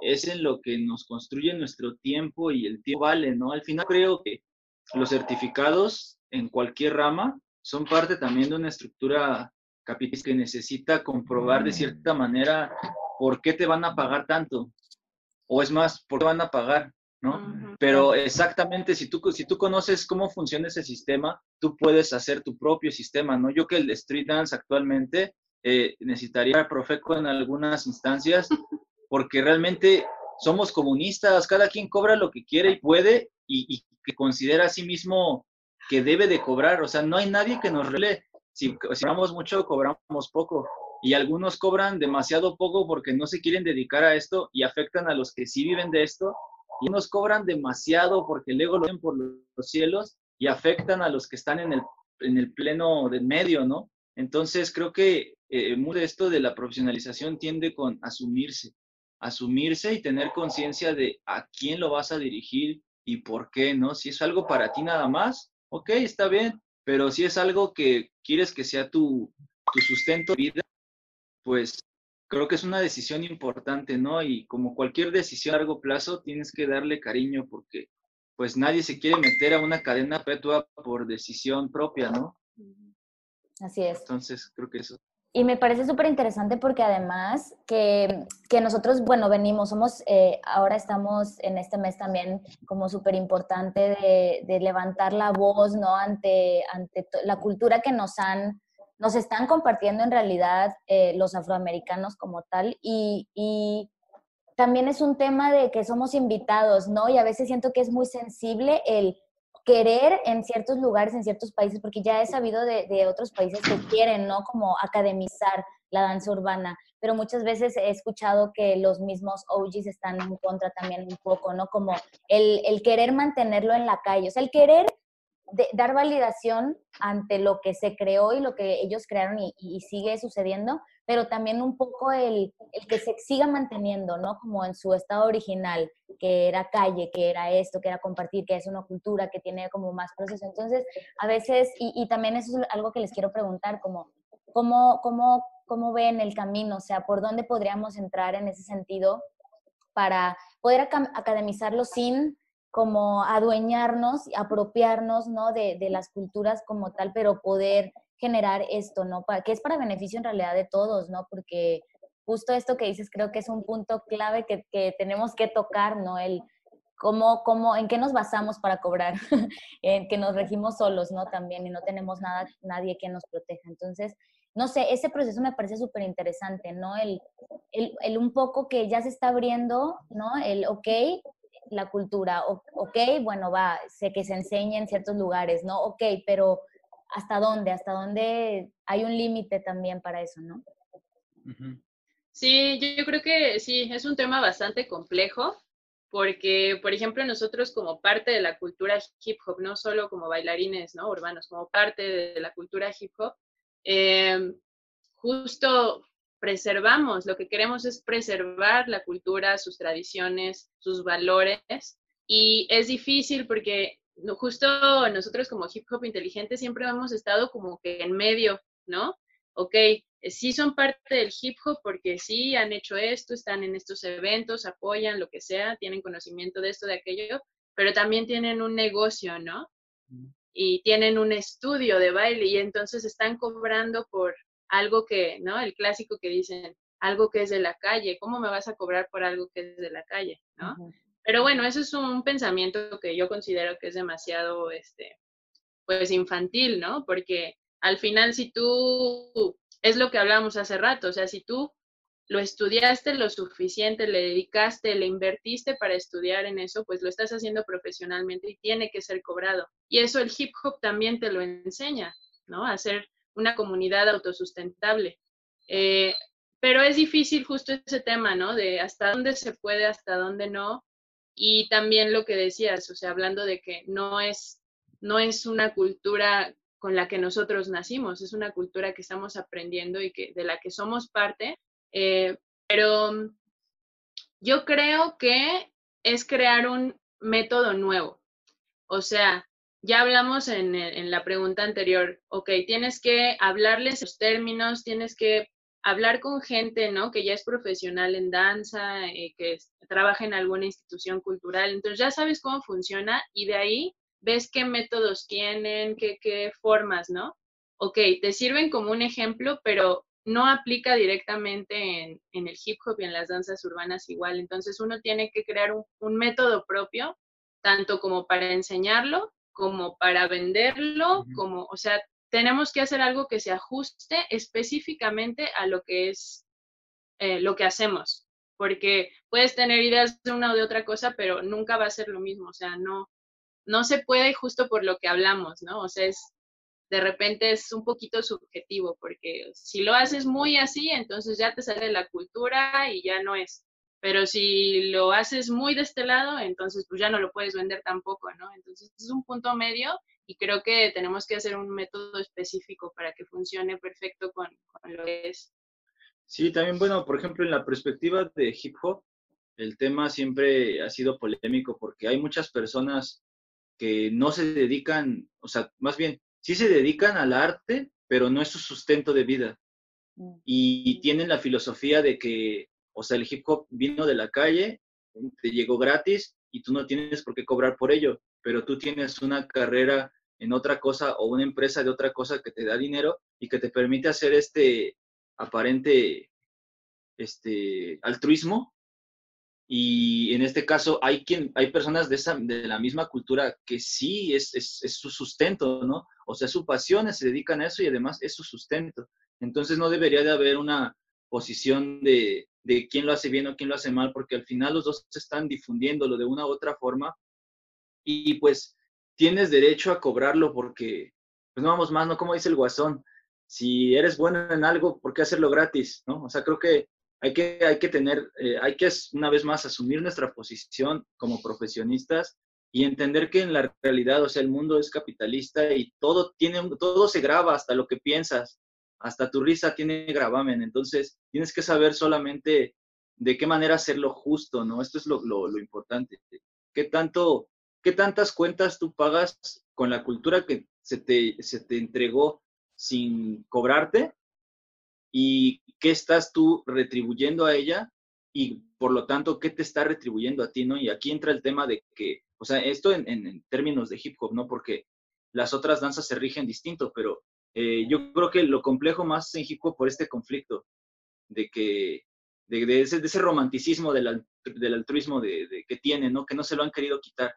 es en lo que nos construye nuestro tiempo y el tiempo vale, ¿no? Al final creo que los certificados en cualquier rama son parte también de una estructura capitalista que necesita comprobar de cierta manera por qué te van a pagar tanto. O es más, por qué van a pagar. ¿no? Pero exactamente, si tú, si tú conoces cómo funciona ese sistema, tú puedes hacer tu propio sistema, ¿no? Yo que el de Street Dance actualmente eh, necesitaría Profeco en algunas instancias, porque realmente somos comunistas, cada quien cobra lo que quiere y puede y, que considera a sí mismo que debe de cobrar, o sea, no hay nadie que nos rele. Si, si cobramos mucho, cobramos poco. Y algunos cobran demasiado poco porque no se quieren dedicar a esto y afectan a los que sí viven de esto y nos cobran demasiado porque luego lo ven por los cielos y afectan a los que están en el, en el pleno del medio, ¿no? Entonces creo que eh, mucho de esto de la profesionalización tiende con asumirse, asumirse y tener conciencia de a quién lo vas a dirigir y por qué, ¿no? Si es algo para ti nada más, ok, está bien, pero si es algo que quieres que sea tu, tu sustento de vida, pues creo que es una decisión importante, ¿no? Y como cualquier decisión a largo plazo, tienes que darle cariño porque pues nadie se quiere meter a una cadena perpetua por decisión propia, ¿no? Así es. Entonces, creo que eso. Y me parece súper interesante porque además que, que, nosotros, bueno, venimos, somos, eh, ahora estamos en este mes también como súper importante de, de, levantar la voz, ¿no? Ante, ante la cultura que nos han, nos están compartiendo en realidad eh, los afroamericanos como tal. Y, y también es un tema de que somos invitados, ¿no? Y a veces siento que es muy sensible el querer en ciertos lugares, en ciertos países, porque ya he sabido de, otros países que quieren, ¿no? Como academizar la danza urbana, pero muchas veces he escuchado que los mismos OGs están en contra también un poco, ¿no? Como el, el querer mantenerlo en la calle, o sea, el querer dar validación ante lo que se creó y lo que ellos crearon y sigue sucediendo, pero también un poco el, el, que se siga manteniendo, ¿no? Como en su estado original, que era calle, que era esto, que era compartir, que es una cultura, que tiene como más proceso. Entonces, a veces, y, y también eso es algo que les quiero preguntar, como, ¿cómo, cómo, cómo ven el camino? O sea, ¿por dónde podríamos entrar en ese sentido para poder academizarlo sin como adueñarnos, apropiarnos, ¿no? De, de las culturas como tal, pero poder generar esto, ¿no? Para, que es para beneficio en realidad de todos, ¿no? Porque justo esto que dices creo que es un punto clave que, que tenemos que tocar, ¿no? El cómo, cómo, en qué nos basamos para cobrar, [LAUGHS] en que nos regimos solos, ¿no? También y no tenemos nada, nadie que nos proteja. Entonces, no sé, ese proceso me parece súper interesante, ¿no? El, el, el, un poco que ya se está abriendo, ¿no? El, ok, la cultura, ok, bueno, va, sé que se enseña en ciertos lugares, ¿no? Ok, pero hasta dónde, hasta dónde hay un límite también para eso, ¿no? Sí, yo creo que sí, es un tema bastante complejo porque, por ejemplo, nosotros como parte de la cultura hip hop, no solo como bailarines ¿no? urbanos, como parte de la cultura hip hop, eh, justo preservamos, lo que queremos es preservar la cultura, sus tradiciones, sus valores, y es difícil porque justo nosotros como hip hop inteligente siempre hemos estado como que en medio, ¿no? Ok, sí son parte del hip hop porque sí han hecho esto, están en estos eventos, apoyan lo que sea, tienen conocimiento de esto, de aquello, pero también tienen un negocio, ¿no? Y tienen un estudio de baile y entonces están cobrando por algo que, ¿no? El clásico que dicen, algo que es de la calle, ¿cómo me vas a cobrar por algo que es de la calle, ¿no? Pero bueno, eso es un pensamiento que yo considero que es demasiado, este, pues infantil, ¿no? Porque al final si tú, es lo que hablábamos hace rato, o sea, si tú lo estudiaste lo suficiente, le dedicaste, le invertiste para estudiar en eso, pues lo estás haciendo profesionalmente y tiene que ser cobrado. Y eso el hip hop también te lo enseña, ¿no? A ser una comunidad autosustentable. Eh, pero es difícil justo ese tema, ¿no? De hasta dónde se puede, hasta dónde no. Y también lo que decías, o sea, hablando de que no es, no es una cultura con la que nosotros nacimos, es una cultura que estamos aprendiendo y que, de la que somos parte, eh, pero yo creo que es crear un método nuevo. O sea, ya hablamos en, en, la pregunta anterior, ok, tienes que hablarles los términos, tienes que hablar con gente, ¿no? Que ya es profesional en danza, eh, que trabaja en alguna institución cultural. Entonces ya sabes cómo funciona y de ahí ves qué métodos tienen, qué, qué formas, ¿no? Ok, te sirven como un ejemplo, pero no aplica directamente en, en, el hip hop y en las danzas urbanas igual. Entonces uno tiene que crear un, un método propio, tanto como para enseñarlo, como para venderlo, como, o sea, tenemos que hacer algo que se ajuste específicamente a lo que es eh, lo que hacemos, porque puedes tener ideas de una o de otra cosa, pero nunca va a ser lo mismo, o sea, no, no se puede justo por lo que hablamos, ¿no? O sea, es, de repente es un poquito subjetivo, porque si lo haces muy así, entonces ya te sale la cultura y ya no es. Pero si lo haces muy de este lado, entonces pues ya no lo puedes vender tampoco, ¿no? Entonces es un punto medio y creo que tenemos que hacer un método específico para que funcione perfecto con, lo que es. Sí, también, bueno, por ejemplo, en la perspectiva de hip hop, el tema siempre ha sido polémico porque hay muchas personas que no se dedican, o sea, más bien, sí se dedican al arte, pero no es su sustento de vida. Mm. Y tienen la filosofía de que, o sea, el hip hop vino de la calle, te llegó gratis y tú no tienes por qué cobrar por ello, pero tú tienes una carrera en otra cosa o una empresa de otra cosa que te da dinero y que te permite hacer este aparente este altruismo. Y en este caso hay quien hay personas de esa de la misma cultura que sí es, es, su sustento no o sea su pasión se dedican a eso y además es su sustento. Entonces no debería de haber una posición de, de quién lo hace bien o quién lo hace mal, porque al final los dos están difundiéndolo de una u otra forma y pues tienes derecho a cobrarlo porque, pues no vamos más, ¿no? Como dice el guasón, si eres bueno en algo, ¿por qué hacerlo gratis? ¿no? O sea, creo que hay que, hay que tener, eh, hay que una vez más asumir nuestra posición como profesionistas y entender que en la realidad, o sea, el mundo es capitalista y todo tiene, todo se graba hasta lo que piensas hasta tu risa tiene gravamen, entonces tienes que saber solamente de qué manera hacerlo justo, ¿no? Esto es lo, importante. ¿Qué, tanto, ¿Qué tantas cuentas tú pagas con la cultura que se te, se te entregó sin cobrarte? ¿Y qué estás tú retribuyendo a ella? Y por lo tanto, ¿qué te está retribuyendo a ti, no? Y aquí entra el tema de que, o sea, esto en, en términos de hip hop, ¿no? Porque las otras danzas se rigen distinto, pero eh, yo creo que lo complejo más en hip por este conflicto, de que de, ese, de ese, romanticismo del, del altruismo de, que tiene, ¿no? que no se lo han querido quitar.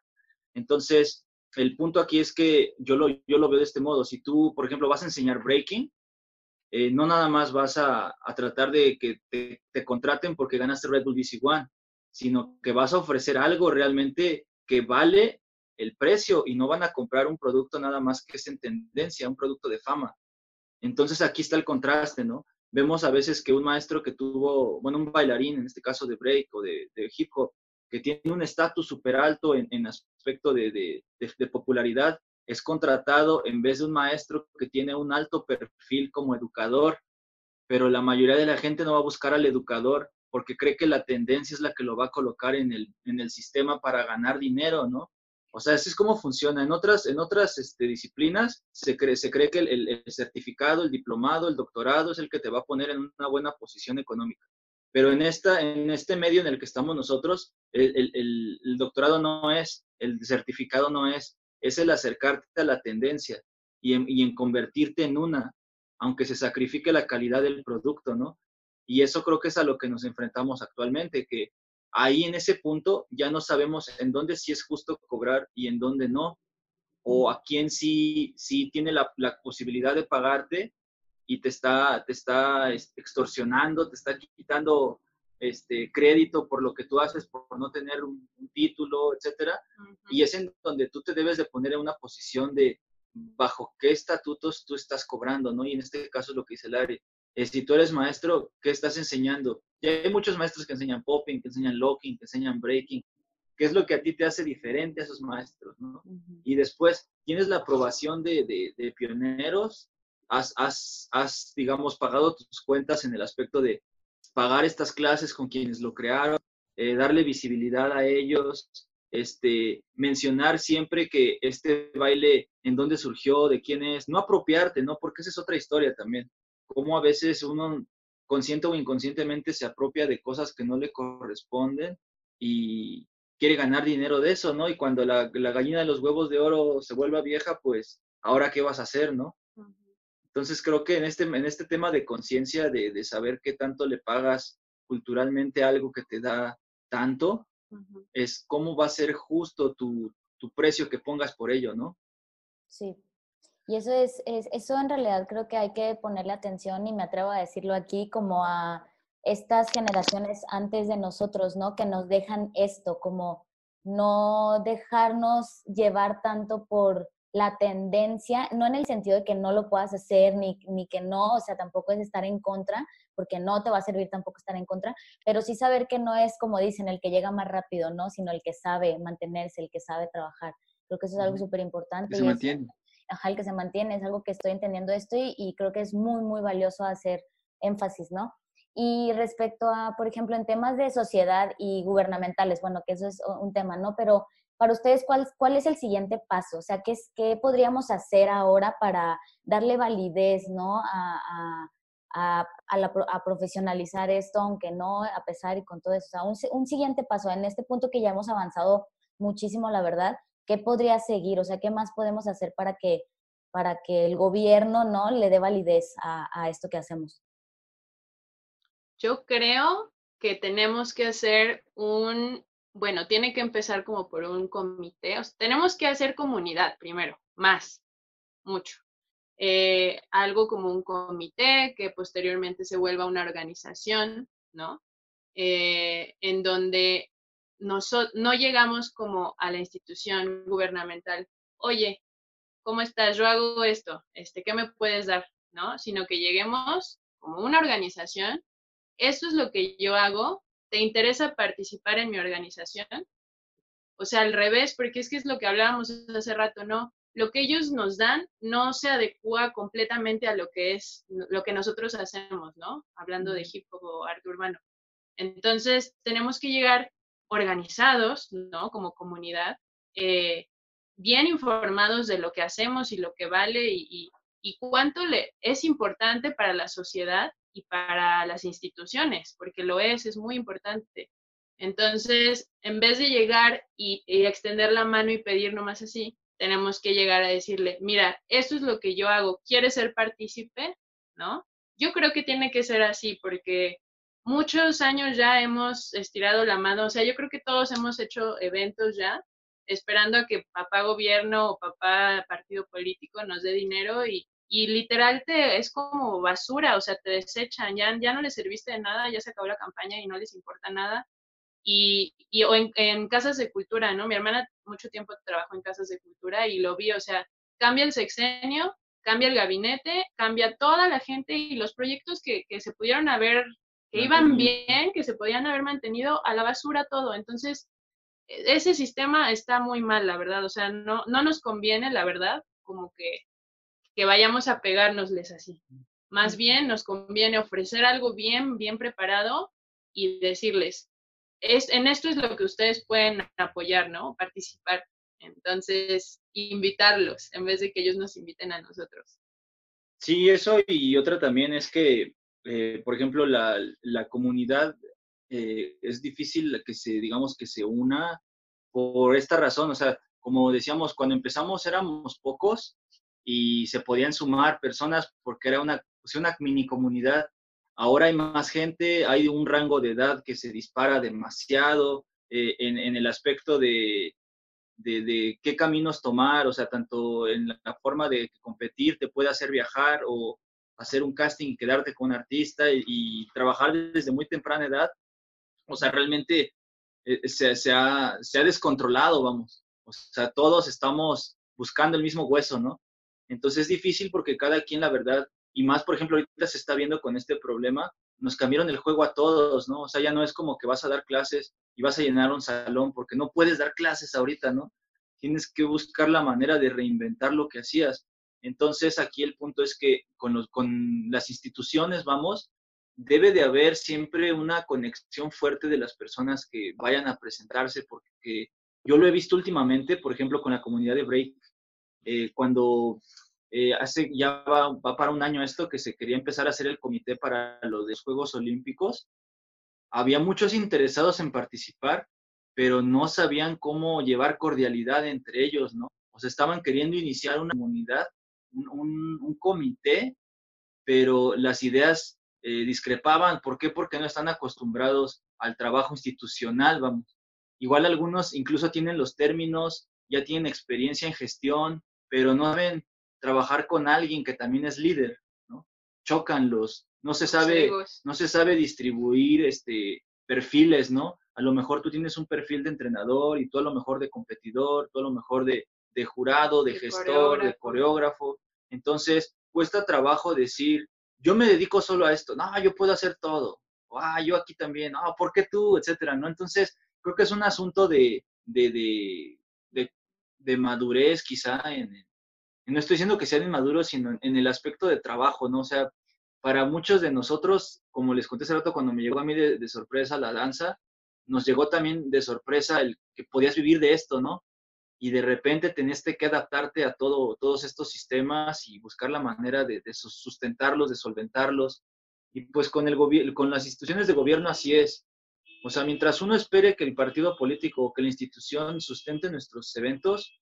Entonces, el punto aquí es que yo lo, yo lo veo de este modo. Si tú, por ejemplo, vas a enseñar breaking, eh, no nada más vas a, a tratar de que te, te, contraten porque ganaste Red Bull BC One, sino que vas a ofrecer algo realmente que vale el precio y no van a comprar un producto nada más que es en tendencia, un producto de fama. Entonces aquí está el contraste, ¿no? Vemos a veces que un maestro que tuvo, bueno, un bailarín, en este caso de break o de, hip hop, que tiene un estatus súper alto en, en, aspecto de, de, popularidad, es contratado en vez de un maestro que tiene un alto perfil como educador, pero la mayoría de la gente no va a buscar al educador porque cree que la tendencia es la que lo va a colocar en el, en el sistema para ganar dinero, ¿no? O sea, así es como funciona. En otras, en otras este, disciplinas se cree, se cree que el, certificado, el diplomado, el doctorado es el que te va a poner en una buena posición económica. Pero en, esta, en este medio en el que estamos nosotros, el, el doctorado no es, el certificado no es, es el acercarte a la tendencia y en, y en convertirte en una, aunque se sacrifique la calidad del producto, ¿no? Y eso creo que es a lo que nos enfrentamos actualmente, que ahí en ese punto ya no sabemos en dónde sí es justo cobrar y en dónde no, o a quién sí, sí tiene la, posibilidad de pagarte y te está, te está extorsionando, te está quitando este, crédito por lo que tú haces, por no tener un, título, etcétera. Y es en donde tú te debes de poner en una posición de bajo qué estatutos tú estás cobrando, ¿no? Y en este caso es lo que dice Larry. Si tú eres maestro, ¿qué estás enseñando? Ya hay muchos maestros que enseñan popping, que enseñan locking, que enseñan breaking. ¿Qué es lo que a ti te hace diferente a esos maestros? ¿no? Y después, tienes la aprobación de, de, pioneros, has, has, has, digamos, pagado tus cuentas en el aspecto de pagar estas clases con quienes lo crearon, eh, darle visibilidad a ellos, este, mencionar siempre que este baile, en dónde surgió, de quién es, no apropiarte, ¿no? Porque esa es otra historia también cómo a veces uno consciente o inconscientemente se apropia de cosas que no le corresponden y quiere ganar dinero de eso, ¿no? Y cuando la, gallina de los huevos de oro se vuelva vieja, pues, ¿ahora qué vas a hacer, no? Entonces creo que en este, en este tema de conciencia, de, saber qué tanto le pagas culturalmente algo que te da tanto, es cómo va a ser justo tu, tu precio que pongas por ello, ¿no? Sí, y eso es, eso en realidad creo que hay que ponerle atención y me atrevo a decirlo aquí como a estas generaciones antes de nosotros, ¿no? Que nos dejan esto, como no dejarnos llevar tanto por la tendencia, no en el sentido de que no lo puedas hacer ni, ni que no, o sea, tampoco es estar en contra, porque no te va a servir tampoco estar en contra, pero sí saber que no es como dicen el que llega más rápido, ¿no? Sino el que sabe mantenerse, el que sabe trabajar. Creo que eso es algo súper importante. Se mantiene ajá, el que se mantiene, es algo que estoy entendiendo esto y, creo que es muy, muy valioso hacer énfasis, ¿no? Y respecto a, por ejemplo, en temas de sociedad y gubernamentales, bueno, que eso es un tema, ¿no? Pero para ustedes, ¿cuál, es el siguiente paso? O sea, ¿qué, es, qué podríamos hacer ahora para darle validez, ¿no? A, a, a, profesionalizar esto, aunque no, a pesar y con todo eso. O sea, un, un, siguiente paso, en este punto que ya hemos avanzado muchísimo, la verdad, ¿qué podría seguir? O sea, ¿qué más podemos hacer para que, para que el gobierno, ¿no? Le dé validez a, a esto que hacemos. Yo creo que tenemos que hacer un, bueno, tiene que empezar como por un comité. tenemos que hacer comunidad primero, más, mucho. Eh, algo como un comité que posteriormente se vuelva una organización, ¿no? Eh, en donde no llegamos como a la institución gubernamental, oye, ¿cómo estás? Yo hago esto, este, ¿qué me puedes dar? ¿No? Sino que lleguemos como una organización, esto es lo que yo hago, ¿te interesa participar en mi organización? O sea, al revés, porque es que es lo que hablábamos hace rato, ¿no? lo que ellos nos dan no se adecua completamente a lo que es lo que nosotros hacemos, ¿no? Hablando de hip hop o arte urbano. Entonces, tenemos que llegar organizados, ¿no? Como comunidad, eh, bien informados de lo que hacemos y lo que vale y, y cuánto le es importante para la sociedad y para las instituciones, porque lo es, es muy importante. Entonces, en vez de llegar y, y extender la mano y pedir nomás así, tenemos que llegar a decirle, mira, esto es lo que yo hago, ¿quieres ser partícipe? ¿No? Yo creo que tiene que ser así porque muchos años ya hemos estirado la mano, o sea, yo creo que todos hemos hecho eventos ya, esperando a que papá gobierno o papá partido político nos dé dinero y, y literal te, es como basura, o sea, te desechan, ya, ya no les serviste de nada, ya se acabó la campaña y no les importa nada y, y o en, casas de cultura, ¿no? Mi hermana mucho tiempo trabajó en casas de cultura y lo vi, o sea, cambia el sexenio, cambia el gabinete, cambia toda la gente y los proyectos que, que se pudieron haber, que iban bien, que se podían haber mantenido a la basura todo. Entonces, e, ese sistema está muy mal, la verdad, o sea, no, no nos conviene, la verdad, como que, que vayamos a pegárnosles así. Más bien nos conviene ofrecer algo bien, bien preparado y decirles, es, en esto es lo que ustedes pueden apoyar, ¿no? Participar. Entonces, invitarlos en vez de que ellos nos inviten a nosotros. Sí, eso y otra también es que, eh, por ejemplo, la, la comunidad eh, es difícil que se, digamos, que se una por esta razón. O sea, como decíamos, cuando empezamos éramos pocos y se podían sumar personas porque era una, pues, una mini comunidad Ahora hay más gente, hay un rango de edad que se dispara demasiado eh, en, el aspecto de, de, qué caminos tomar, o sea, tanto en la forma de competir te puede hacer viajar o hacer un casting y quedarte con un artista y, trabajar desde muy temprana edad. O sea, realmente eh, se, se, ha, se ha descontrolado, vamos. O sea, todos estamos buscando el mismo hueso, ¿no? Entonces es difícil porque cada quien, la verdad, y más, por ejemplo, ahorita se está viendo con este problema, nos cambiaron el juego a todos, ¿no? O sea, ya no es como que vas a dar clases y vas a llenar un salón, porque no puedes dar clases ahorita, ¿no? Tienes que buscar la manera de reinventar lo que hacías. Entonces, aquí el punto es que con, los, con las instituciones, vamos, debe de haber siempre una conexión fuerte de las personas que vayan a presentarse, porque yo lo he visto últimamente, por ejemplo, con la comunidad de Break, eh, cuando eh, hace ya va, para un año esto que se quería empezar a hacer el comité para los Juegos Olímpicos. Había muchos interesados en participar, pero no sabían cómo llevar cordialidad entre ellos, ¿no? O sea, estaban queriendo iniciar una comunidad, un, comité, pero las ideas eh, discrepaban. ¿Por qué? Porque no están acostumbrados al trabajo institucional, vamos. Igual algunos incluso tienen los términos, ya tienen experiencia en gestión, pero no saben trabajar con alguien que también es líder, ¿no? Chocan los, no se sabe, no se sabe distribuir este, perfiles, ¿no? A lo mejor tú tienes un perfil de entrenador y tú a lo mejor de competidor, tú a lo mejor de, de jurado, de, gestor, de coreógrafo. Entonces, cuesta trabajo decir, yo me dedico solo a esto, no, yo puedo hacer todo, ah, yo aquí también, no, ¿por qué tú? Etcétera, ¿no? Entonces, creo que es un asunto de, de, de, de, madurez quizá no estoy diciendo que sean inmaduros, sino en el aspecto de trabajo, ¿no? O sea, para muchos de nosotros, como les conté hace rato cuando me llegó a mí de, sorpresa la danza, nos llegó también de sorpresa el que podías vivir de esto, ¿no? Y de repente tenías que adaptarte a todo, todos estos sistemas y buscar la manera de, de sustentarlos, de solventarlos. Y pues con, el con las instituciones de gobierno así es. O sea, mientras uno espere que el partido político o que la institución sustente nuestros eventos,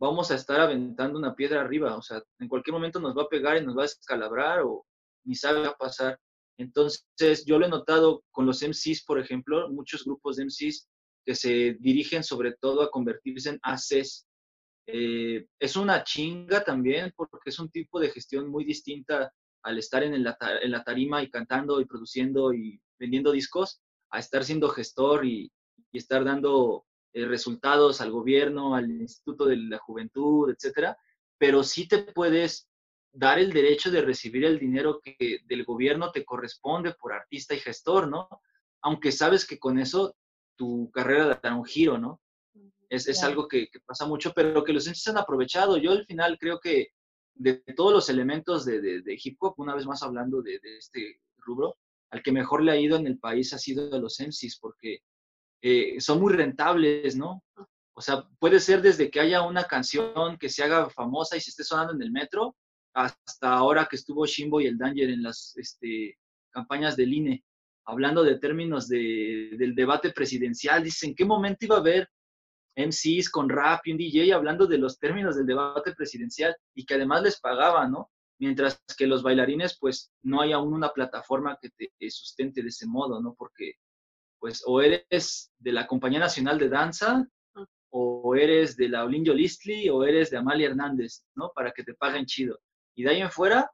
vamos a estar aventando una piedra arriba. O sea, en cualquier momento nos va a pegar y nos va a descalabrar o ni sabe a pasar. Entonces, yo lo he notado con los MCs, por ejemplo, muchos grupos de MCs que se dirigen sobre todo a convertirse en ACs. Eh, es una chinga también porque es un tipo de gestión muy distinta al estar en, la tarima y cantando y produciendo y vendiendo discos, a estar siendo gestor y, estar dando eh, resultados al gobierno, al Instituto de la Juventud, etcétera. Pero sí te puedes dar el derecho de recibir el dinero que del gobierno te corresponde por artista y gestor, ¿no? Aunque sabes que con eso tu carrera da un giro, ¿no? Es, es algo que, pasa mucho, pero que los MCs han aprovechado. Yo al final creo que de todos los elementos de, de, hip hop, una vez más hablando de, este rubro, al que mejor le ha ido en el país ha sido a los MCs, porque eh, son muy rentables, ¿no? O sea, puede ser desde que haya una canción que se haga famosa y se esté sonando en el metro, hasta ahora que estuvo Shimbo y el Danger en las este, campañas del INE, hablando de términos de, del debate presidencial. Dicen, ¿en qué momento iba a haber MCs con rap y un DJ hablando de los términos del debate presidencial y que además les pagaban, ¿no? Mientras que los bailarines, pues no hay aún una plataforma que te sustente de ese modo, ¿no? Porque, pues, o eres de la Compañía Nacional de Danza o eres de la Olinjo Listli o eres de Amalia Hernández, ¿no? Para que te paguen chido. Y de ahí en fuera,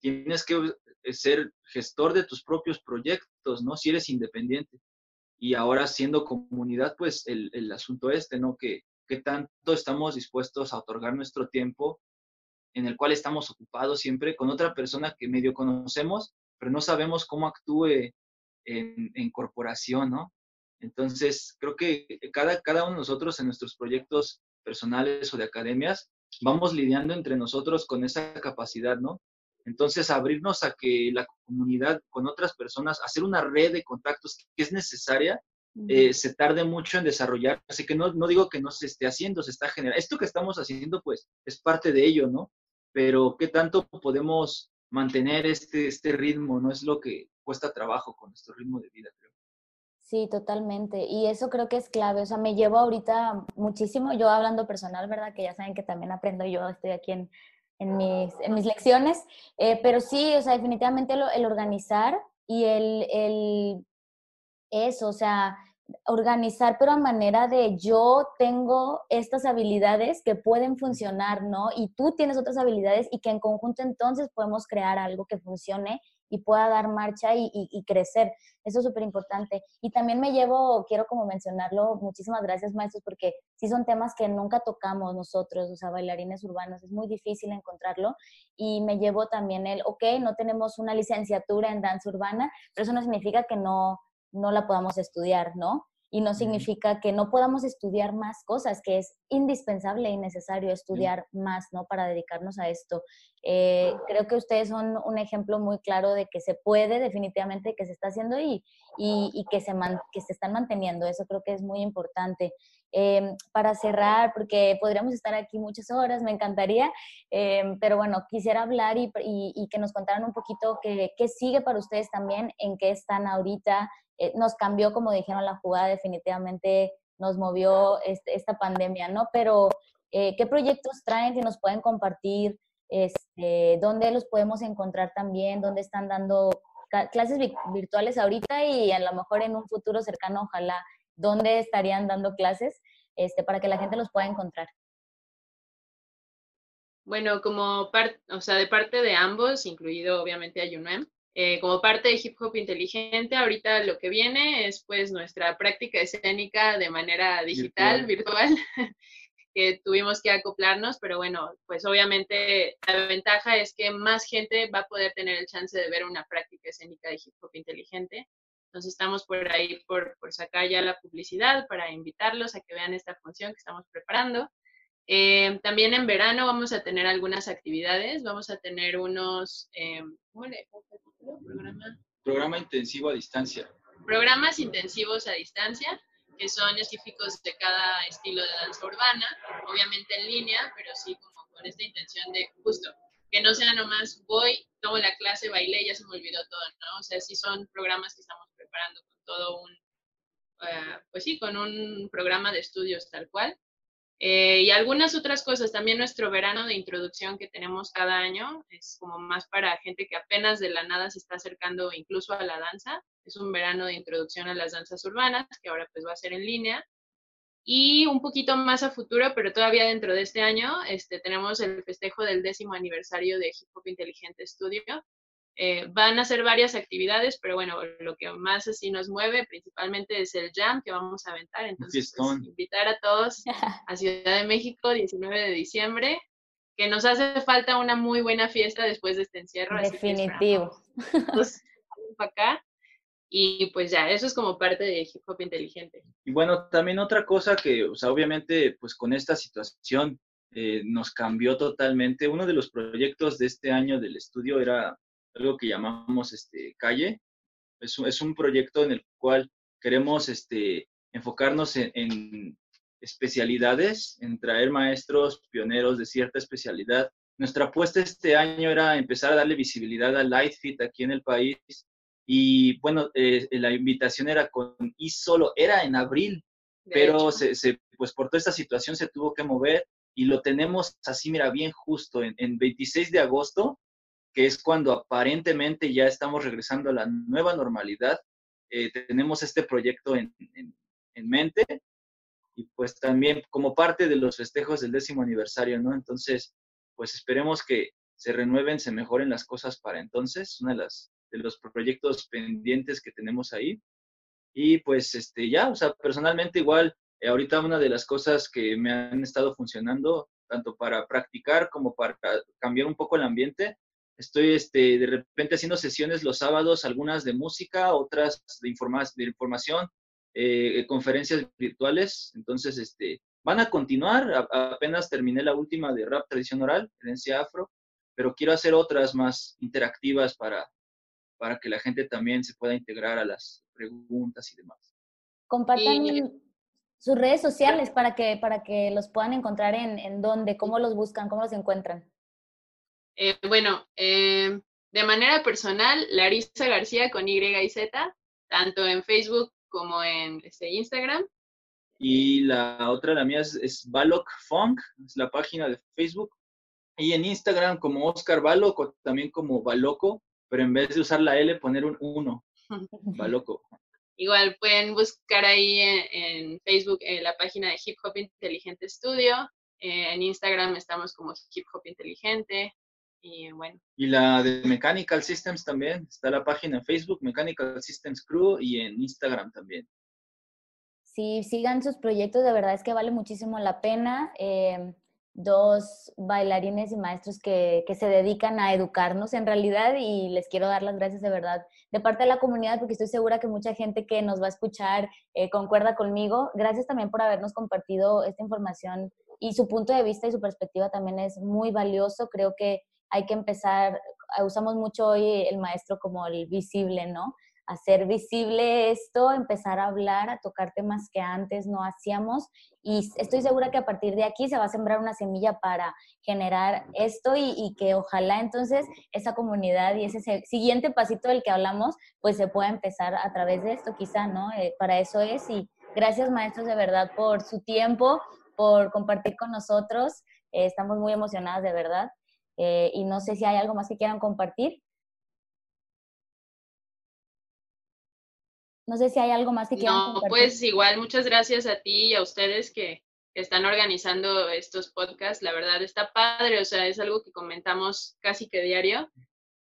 tienes que eh, ser gestor de tus propios proyectos, ¿no? Si eres independiente. Y ahora siendo comunidad, pues el, el asunto este, ¿no? Que, que tanto estamos dispuestos a otorgar nuestro tiempo en el cual estamos ocupados siempre con otra persona que medio conocemos, pero no sabemos cómo actúe en, en corporación, ¿no? Entonces, creo que cada, cada uno de nosotros en nuestros proyectos personales o de academias vamos lidiando entre nosotros con esa capacidad, ¿no? Entonces, abrirnos a que la comunidad con otras personas, hacer una red de contactos que es necesaria, eh, se tarde mucho en desarrollar. Así que no, no digo que no se esté haciendo, se está generando. Esto que estamos haciendo, pues, es parte de ello, ¿no? Pero ¿qué tanto podemos mantener este, este ritmo? No es lo que cuesta trabajo con nuestro ritmo de vida, creo. Sí, totalmente. Y eso creo que es clave. O sea, me llevo ahorita muchísimo, yo hablando personal, ¿verdad? Que ya saben que también aprendo yo, estoy aquí en, en, mis, en mis, lecciones. Eh, pero sí, o sea, definitivamente el organizar y el, el, eso, o sea, organizar, pero a manera de yo tengo estas habilidades que pueden funcionar, ¿no? Y tú tienes otras habilidades y que en conjunto entonces podemos crear algo que funcione y pueda dar marcha y, crecer. Eso es súper importante. Y también me llevo, quiero como mencionarlo, muchísimas gracias maestros, porque sí son temas que nunca tocamos nosotros, o sea, bailarines urbanos, es muy difícil encontrarlo. Y me llevo también el, ok, no tenemos una licenciatura en danza urbana, pero eso no significa que no, no la podamos estudiar, ¿no? y no significa que no podamos estudiar más cosas, que es indispensable y necesario estudiar más, ¿no? Para dedicarnos a esto. Eh, creo que ustedes son un ejemplo muy claro de que se puede definitivamente, que se está haciendo y, y, que, se que se están manteniendo. Eso creo que es muy importante. Em, para cerrar, porque podríamos estar aquí muchas horas, me encantaría, em, pero bueno, quisiera hablar y, y, que nos contaran un poquito qué, qué sigue para ustedes también, en qué están ahorita, eh, nos cambió, como dijeron, la jugada definitivamente nos movió este, esta pandemia, ¿no? Pero, eh, ¿qué proyectos traen que nos pueden compartir? Este, ¿Dónde los podemos encontrar también? ¿Dónde están dando clases virtuales ahorita y a lo mejor en un futuro cercano, ojalá, dónde estarían dando clases este, para que la gente los pueda encontrar? Bueno, como parte, o sea, de parte de ambos, incluido obviamente a UNAM, eh, como parte de Hip Hop Inteligente, ahorita lo que viene es pues nuestra práctica escénica de manera digital, virtual, [LAUGHS] que tuvimos que acoplarnos, pero bueno, pues obviamente la ventaja es que más gente va a poder tener el chance de ver una práctica escénica de Hip Hop Inteligente. Entonces estamos por ahí por, por sacar ya la publicidad para invitarlos a que vean esta función que estamos preparando. Eh, también en verano vamos a tener algunas actividades, vamos a tener unos, eh, ¿cómo le Programa. Programa intensivo a distancia. programas intensivos a distancia, que son específicos de cada estilo de danza urbana, obviamente en línea, pero sí como con esta intención de justo que no sea nomás voy, tomo la clase, bailé y ya se me olvidó todo, ¿no? O sea, sí son programas que estamos preparando con todo un, eh, pues sí, con un programa de estudios tal cual. Eh, y algunas otras cosas, también nuestro verano de introducción que tenemos cada año es como más para gente que apenas de la nada se está acercando incluso a la danza. Es un verano de introducción a las danzas urbanas que ahora pues va a ser en línea. Y un poquito más a futuro, pero todavía dentro de este año, este, tenemos el festejo del décimo aniversario de Hip Hop Inteligente Studio. Eh, van a ser varias actividades, pero bueno, lo que más así nos mueve principalmente es el jam que vamos a aventar. Entonces, pues, invitar a todos [LAUGHS] a Ciudad de México, 19 de diciembre, que nos hace falta una muy buena fiesta después de este encierro. Definitivo. Así [LAUGHS] acá. Y pues ya, eso es como parte de hip hop inteligente. Y bueno, también otra cosa que, o sea, obviamente, pues con esta situación eh, nos cambió totalmente. Uno de los proyectos de este año del estudio era algo que llamamos este, Calle. Es, es un proyecto en el cual queremos este, enfocarnos en, en especialidades, en traer maestros pioneros de cierta especialidad. Nuestra apuesta este año era empezar a darle visibilidad al Lightfit aquí en el país y bueno, eh, la invitación era con y solo, era en abril, pero se, pues por toda esta situación se tuvo que mover y lo tenemos así, mira, bien justo en, en 26 de agosto, que es cuando aparentemente ya estamos regresando a la nueva normalidad. Eh, tenemos este proyecto en, en, en, mente y pues también como parte de los festejos del décimo aniversario, ¿no? Entonces, pues esperemos que se renueven, se mejoren las cosas para entonces. Una de las de los proyectos pendientes que tenemos ahí. Y pues este, ya, o sea, personalmente igual, eh, ahorita una de las cosas que me han estado funcionando, tanto para practicar como para cambiar un poco el ambiente, estoy este, de repente haciendo sesiones los sábados, algunas de música, otras de, informa de información, eh, conferencias virtuales. Entonces, este, van a continuar. apenas terminé la última de rap tradición oral, herencia afro, pero quiero hacer otras más interactivas para, para que la gente también se pueda integrar a las preguntas y demás. Compartan sus redes sociales para que, para que los puedan encontrar en, en dónde, cómo los buscan, cómo los encuentran. Eh, bueno, eh, de manera personal, Larisa García con Y y Z, tanto en Facebook como en este, Instagram. Y la otra, la mía es, es Balok Funk, es la página de Facebook. Y en Instagram como Oscar Balok o también como Baloco pero en vez de usar la L, poner un 1. Va loco. Igual pueden buscar ahí en, Facebook eh, la página de Hip Hop Inteligente Studio. Eh, en Instagram estamos como Hip Hop Inteligente. Y bueno. Y la de Mechanical Systems también. Está la página en Facebook, Mechanical Systems Crew, y en Instagram también. Sí, sigan sus proyectos, de verdad es que vale muchísimo la pena. Eh, dos bailarines y maestros que, se dedican a educarnos en realidad y les quiero dar las gracias de verdad de parte de la comunidad porque estoy segura que mucha gente que nos va a escuchar eh, concuerda conmigo. Gracias también por habernos compartido esta información y su punto de vista y su perspectiva también es muy valioso. Creo que hay que empezar, usamos mucho hoy el maestro como el visible, ¿no? hacer visible esto, empezar a hablar, a tocar temas que antes no hacíamos y estoy segura que a partir de aquí se va a sembrar una semilla para generar esto y, que ojalá entonces esa comunidad y ese siguiente pasito del que hablamos pues se pueda empezar a través de esto quizá, ¿no? Eh, para eso es y gracias maestros de verdad por su tiempo, por compartir con nosotros, eh, estamos muy emocionadas de verdad eh, y no sé si hay algo más que quieran compartir. No sé si hay algo más que quieran No, pues igual, muchas gracias a ti y a ustedes que, están organizando estos podcasts. La verdad está padre, o sea, es algo que comentamos casi que diario,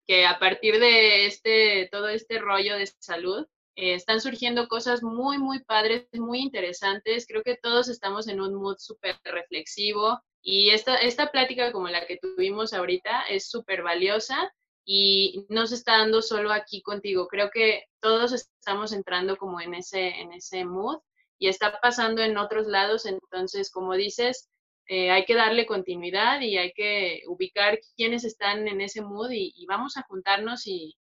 que a partir de este, todo este rollo de salud, eh, están surgiendo cosas muy, muy padres, muy interesantes. Creo que todos estamos en un mood súper reflexivo y esta, esta plática como la que tuvimos ahorita es súper valiosa y no se está dando solo aquí contigo. Creo que todos estamos entrando como en ese, en ese mood y está pasando en otros lados. Entonces, como dices, eh, hay que darle continuidad y hay que ubicar quiénes están en ese mood y, vamos a juntarnos y,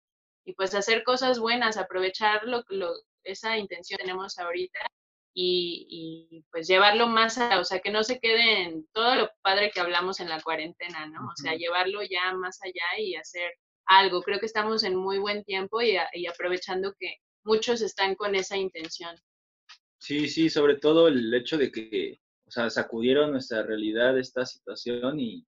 y, pues hacer cosas buenas, aprovechar lo, lo, esa intención tenemos ahorita y, pues llevarlo más a, o sea, que no se quede en todo lo padre que hablamos en la cuarentena, ¿no? O sea, llevarlo ya más allá y hacer algo. Creo que estamos en muy buen tiempo y, y aprovechando que muchos están con esa intención. Sí, sí, sobre todo el hecho de que, o sea, sacudieron nuestra realidad esta situación y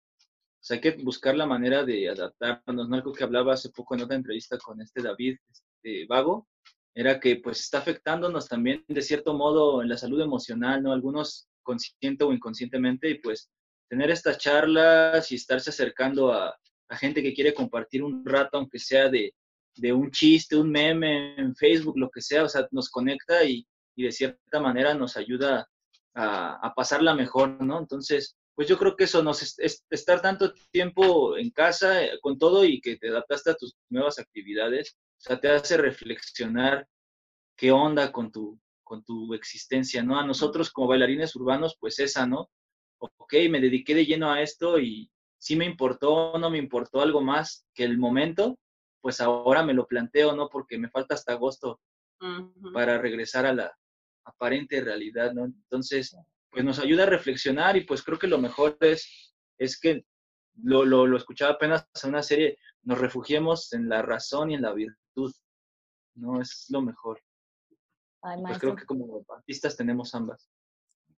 o sea, hay que buscar la manera de adaptarnos, ¿no? Algo que hablaba hace poco en otra entrevista con este David este, Vago, era que pues está afectándonos también de cierto modo en la salud emocional, ¿no? Algunos consciente o inconscientemente y pues tener estas charlas y estarse acercando a, a gente que quiere compartir un rato, aunque sea de, de, un chiste, un meme en Facebook, lo que sea, o sea, nos conecta y, y de cierta manera nos ayuda a, a, pasarla mejor, ¿no? Entonces, pues yo creo que eso nos es, estar tanto tiempo en casa eh, con todo y que te adaptaste a tus nuevas actividades, sea, te hace reflexionar qué onda con tu, con tu existencia, ¿no? A nosotros como bailarines urbanos, pues esa, ¿no? Ok, me dediqué de lleno a esto y si me importó o no me importó algo más que el momento, pues ahora me lo planteo, ¿no? Porque me falta hasta agosto para regresar a la aparente realidad, ¿no? Entonces, pues nos ayuda a reflexionar y pues creo que lo mejor es, es que lo, lo, lo escuchaba apenas en una serie, nos refugiemos en la razón y en la ¿no? Es lo mejor. pues creo que como artistas tenemos ambas.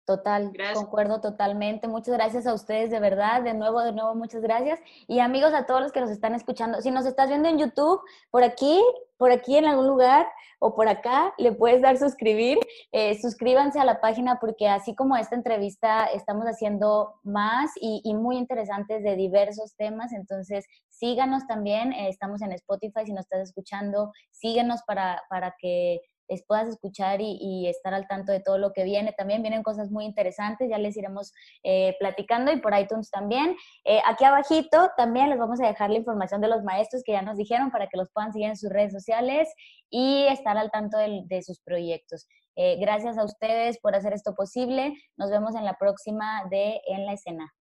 Total, concuerdo totalmente. Muchas gracias a ustedes, de verdad. De nuevo, de nuevo, muchas gracias. Y amigos, a todos los que nos están escuchando, si nos estás viendo en YouTube, por aquí, por aquí en algún lugar o por acá, le puedes dar suscribir. Eh, suscríbanse a la página porque así como esta entrevista, estamos haciendo más y, y muy interesantes de diversos temas. Entonces, síganos también. Eh, estamos en Spotify si nos estás escuchando. Síguenos para, para que puedas escuchar y, estar al tanto de todo lo que viene. También vienen cosas muy interesantes, ya les iremos eh, platicando y por iTunes también. Eh, aquí abajito también les vamos a dejar la información de los maestros que ya nos dijeron para que los puedan seguir en sus redes sociales y estar al tanto de, sus proyectos. Eh, gracias a ustedes por hacer esto posible. Nos vemos en la próxima de En la escena.